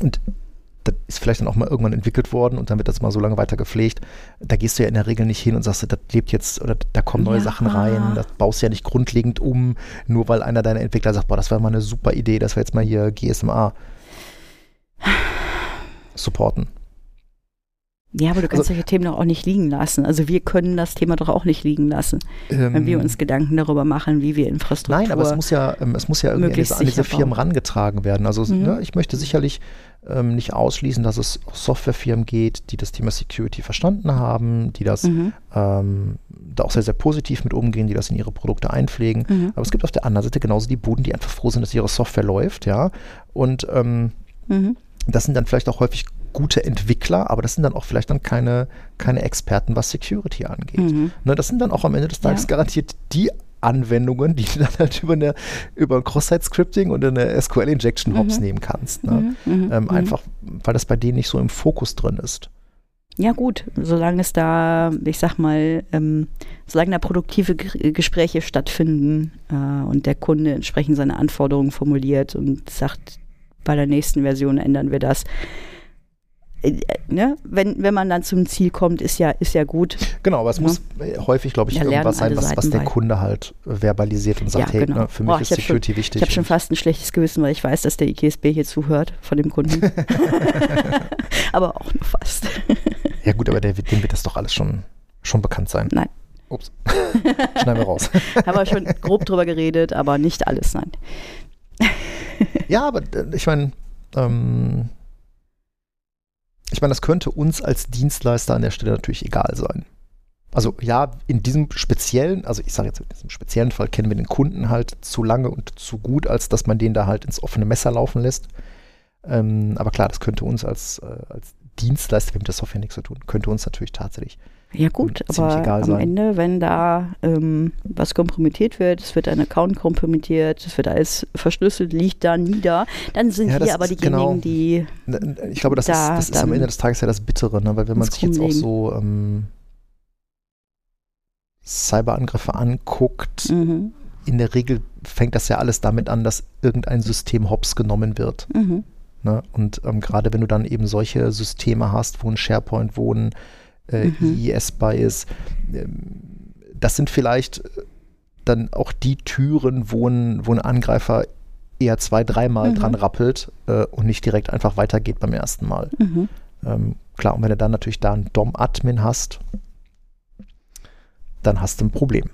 und das ist vielleicht dann auch mal irgendwann entwickelt worden und dann wird das mal so lange weiter gepflegt. Da gehst du ja in der Regel nicht hin und sagst, das lebt jetzt oder da kommen neue ja. Sachen rein. Das baust du ja nicht grundlegend um, nur weil einer deiner Entwickler sagt, boah, das wäre mal eine super Idee, dass wir jetzt mal hier GSMA supporten. Ja, aber du kannst also, solche Themen doch auch nicht liegen lassen. Also wir können das Thema doch auch nicht liegen lassen, ähm, wenn wir uns Gedanken darüber machen, wie wir Infrastruktur. Nein, aber es muss ja, ähm, es muss ja irgendwie an diese, an diese Firmen rangetragen werden. Also mhm. ne, ich möchte sicherlich ähm, nicht ausschließen, dass es Softwarefirmen geht, die das Thema Security verstanden haben, die das mhm. ähm, da auch sehr, sehr positiv mit umgehen, die das in ihre Produkte einpflegen. Mhm. Aber es gibt auf der anderen Seite genauso die Buden, die einfach froh sind, dass ihre Software läuft, ja. Und ähm, mhm. das sind dann vielleicht auch häufig gute Entwickler, aber das sind dann auch vielleicht dann keine, keine Experten, was Security angeht. Mhm. Ne, das sind dann auch am Ende des Tages ja. garantiert die Anwendungen, die du dann halt über, eine, über ein Cross-Site-Scripting und eine SQL-Injection hops nehmen kannst. Ne? Mhm, mhm, Ähm, mhm. einfach, weil das bei denen nicht so im Fokus drin ist. Ja gut, solange es da, ich sag mal, ähm, solange da produktive G Gespräche stattfinden äh, und der Kunde entsprechend seine Anforderungen formuliert und sagt, bei der nächsten Version ändern wir das. Äh, ne? wenn, wenn man dann zum Ziel kommt, ist ja, ist ja gut. Genau, aber es Ja. muss äh, häufig, glaube ich, Ja, irgendwas sein, was, was der. Kunde halt verbalisiert und sagt, Ja, hey, genau. ne, für mich ist hab schon- Security wichtig. Ich habe schon fast ein schlechtes Gewissen, weil ich weiß, dass der IKSB hier zuhört von dem Kunden. Aber auch nur fast. ja gut, aber der, dem wird das doch alles schon, schon bekannt sein. Nein. Ups. Schneiden wir raus. Haben wir schon grob drüber geredet, aber nicht alles, nein. Ja, aber äh, ich meine, ähm, ich meine, das könnte uns als Dienstleister an der Stelle natürlich egal sein. Also ja, in diesem speziellen, also ich sage jetzt in diesem speziellen Fall kennen wir den Kunden halt zu lange und zu gut, als dass man den da halt ins offene Messer laufen lässt. Ähm, aber klar, das könnte uns als, äh, als Dienstleister, wir haben mit der Software nichts zu tun, könnte uns natürlich tatsächlich. Ja gut, aber egal am sein. Ende, wenn da ähm, was kompromittiert wird, es wird ein Account kompromittiert, es wird alles verschlüsselt, liegt da nieder, dann sind Ja, wir aber diejenigen, genau- die Ich glaube, das, Da ist, das ist am Ende des Tages ja das Bittere, ne? weil wenn man sich jetzt auch so ähm, Cyberangriffe anguckt, mhm, in der Regel fängt das ja alles damit an, dass irgendein System hops genommen wird. mhm, Ne? Und ähm, gerade wenn du dann eben solche Systeme hast, wo ein SharePoint, wo ein äh, Mhm. IIS bei ist, ähm, das sind vielleicht äh, dann auch die Türen, wo ein, wo ein Angreifer eher zwei, dreimal Mhm. dran rappelt äh, und nicht direkt einfach weitergeht beim ersten Mal. mhm. Ähm, klar, und wenn du dann natürlich da einen DOM-Admin hast, dann hast du ein Problem.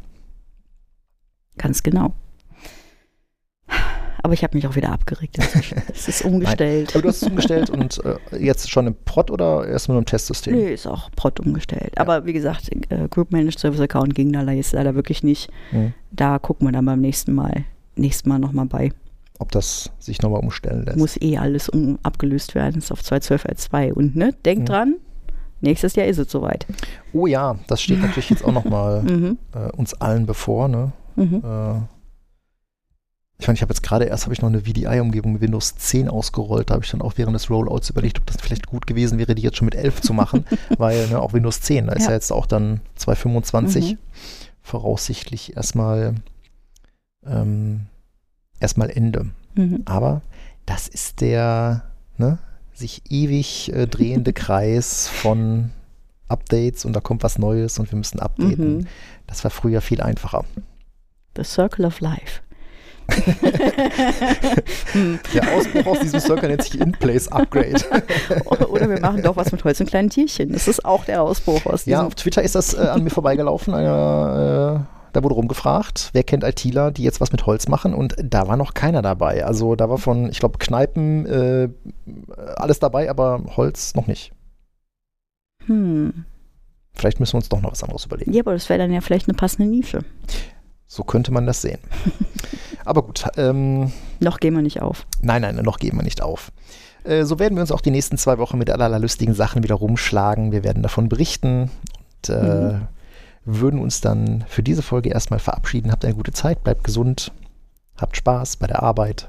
ganz genau. Aber ich habe mich auch wieder abgeregt es ist umgestellt. Aber du hast es umgestellt und äh, jetzt schon im Prod oder erst nur im Testsystem? Nö, ist auch Prot umgestellt. Aber wie gesagt, äh, Group Managed Service Account ging da jetzt leider wirklich nicht. Hm. Da gucken wir dann beim nächsten Mal, nächsten Mal nochmal bei. Ob das sich nochmal umstellen lässt. Muss eh alles um, abgelöst werden. Ist auf 2.12 L2. Und ne, denkt Mhm. dran, nächstes Jahr ist es soweit. Oh ja, das steht natürlich jetzt auch nochmal Mhm. äh, uns allen bevor. Ne? Mhm. Ich meine, ich habe jetzt gerade erst habe ich noch eine VDI-Umgebung mit Windows 10 ausgerollt. Da habe ich dann auch während des Rollouts überlegt, ob das vielleicht gut gewesen wäre, die jetzt schon mit 11 zu machen, weil ne, auch Windows 10, da ist Ja. ja jetzt auch dann 2.25 Mhm. voraussichtlich erstmal ähm, erstmal Ende. Mhm. Aber das ist der ne, sich ewig äh, drehende Kreis von Updates und da kommt was Neues und wir müssen updaten. Mhm. Das war früher viel einfacher. The Circle of Life. Der Ausbruch aus diesem Circle nennt sich In-Place Upgrade. Oder wir machen doch was mit Holz und kleinen Tierchen. Das ist auch der Ausbruch aus ja, diesem. auf Twitter ist das äh, an mir vorbeigelaufen. Einer, äh, da wurde rumgefragt, wer kennt ITler, die jetzt was mit Holz machen und da war noch keiner dabei. Also da war von, ich glaube, Kneipen äh, alles dabei, aber Holz noch nicht. Hm. Vielleicht müssen wir uns doch noch was anderes überlegen. Ja, aber das wäre dann ja vielleicht eine passende Nische. So könnte man das sehen. Aber gut, ähm, Noch gehen wir nicht auf. nein, nein, noch geben wir nicht auf. Äh, so werden wir uns auch die nächsten zwei Wochen mit allerlei lustigen Sachen wieder rumschlagen. Wir werden davon berichten und äh, Mhm. würden uns dann für diese Folge erstmal verabschieden. Habt eine gute Zeit, bleibt gesund, habt Spaß bei der Arbeit,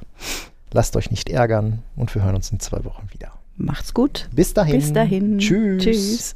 lasst euch nicht ärgern und wir hören uns in zwei Wochen wieder. Macht's gut. Bis dahin. Bis dahin. Tschüss. Tschüss.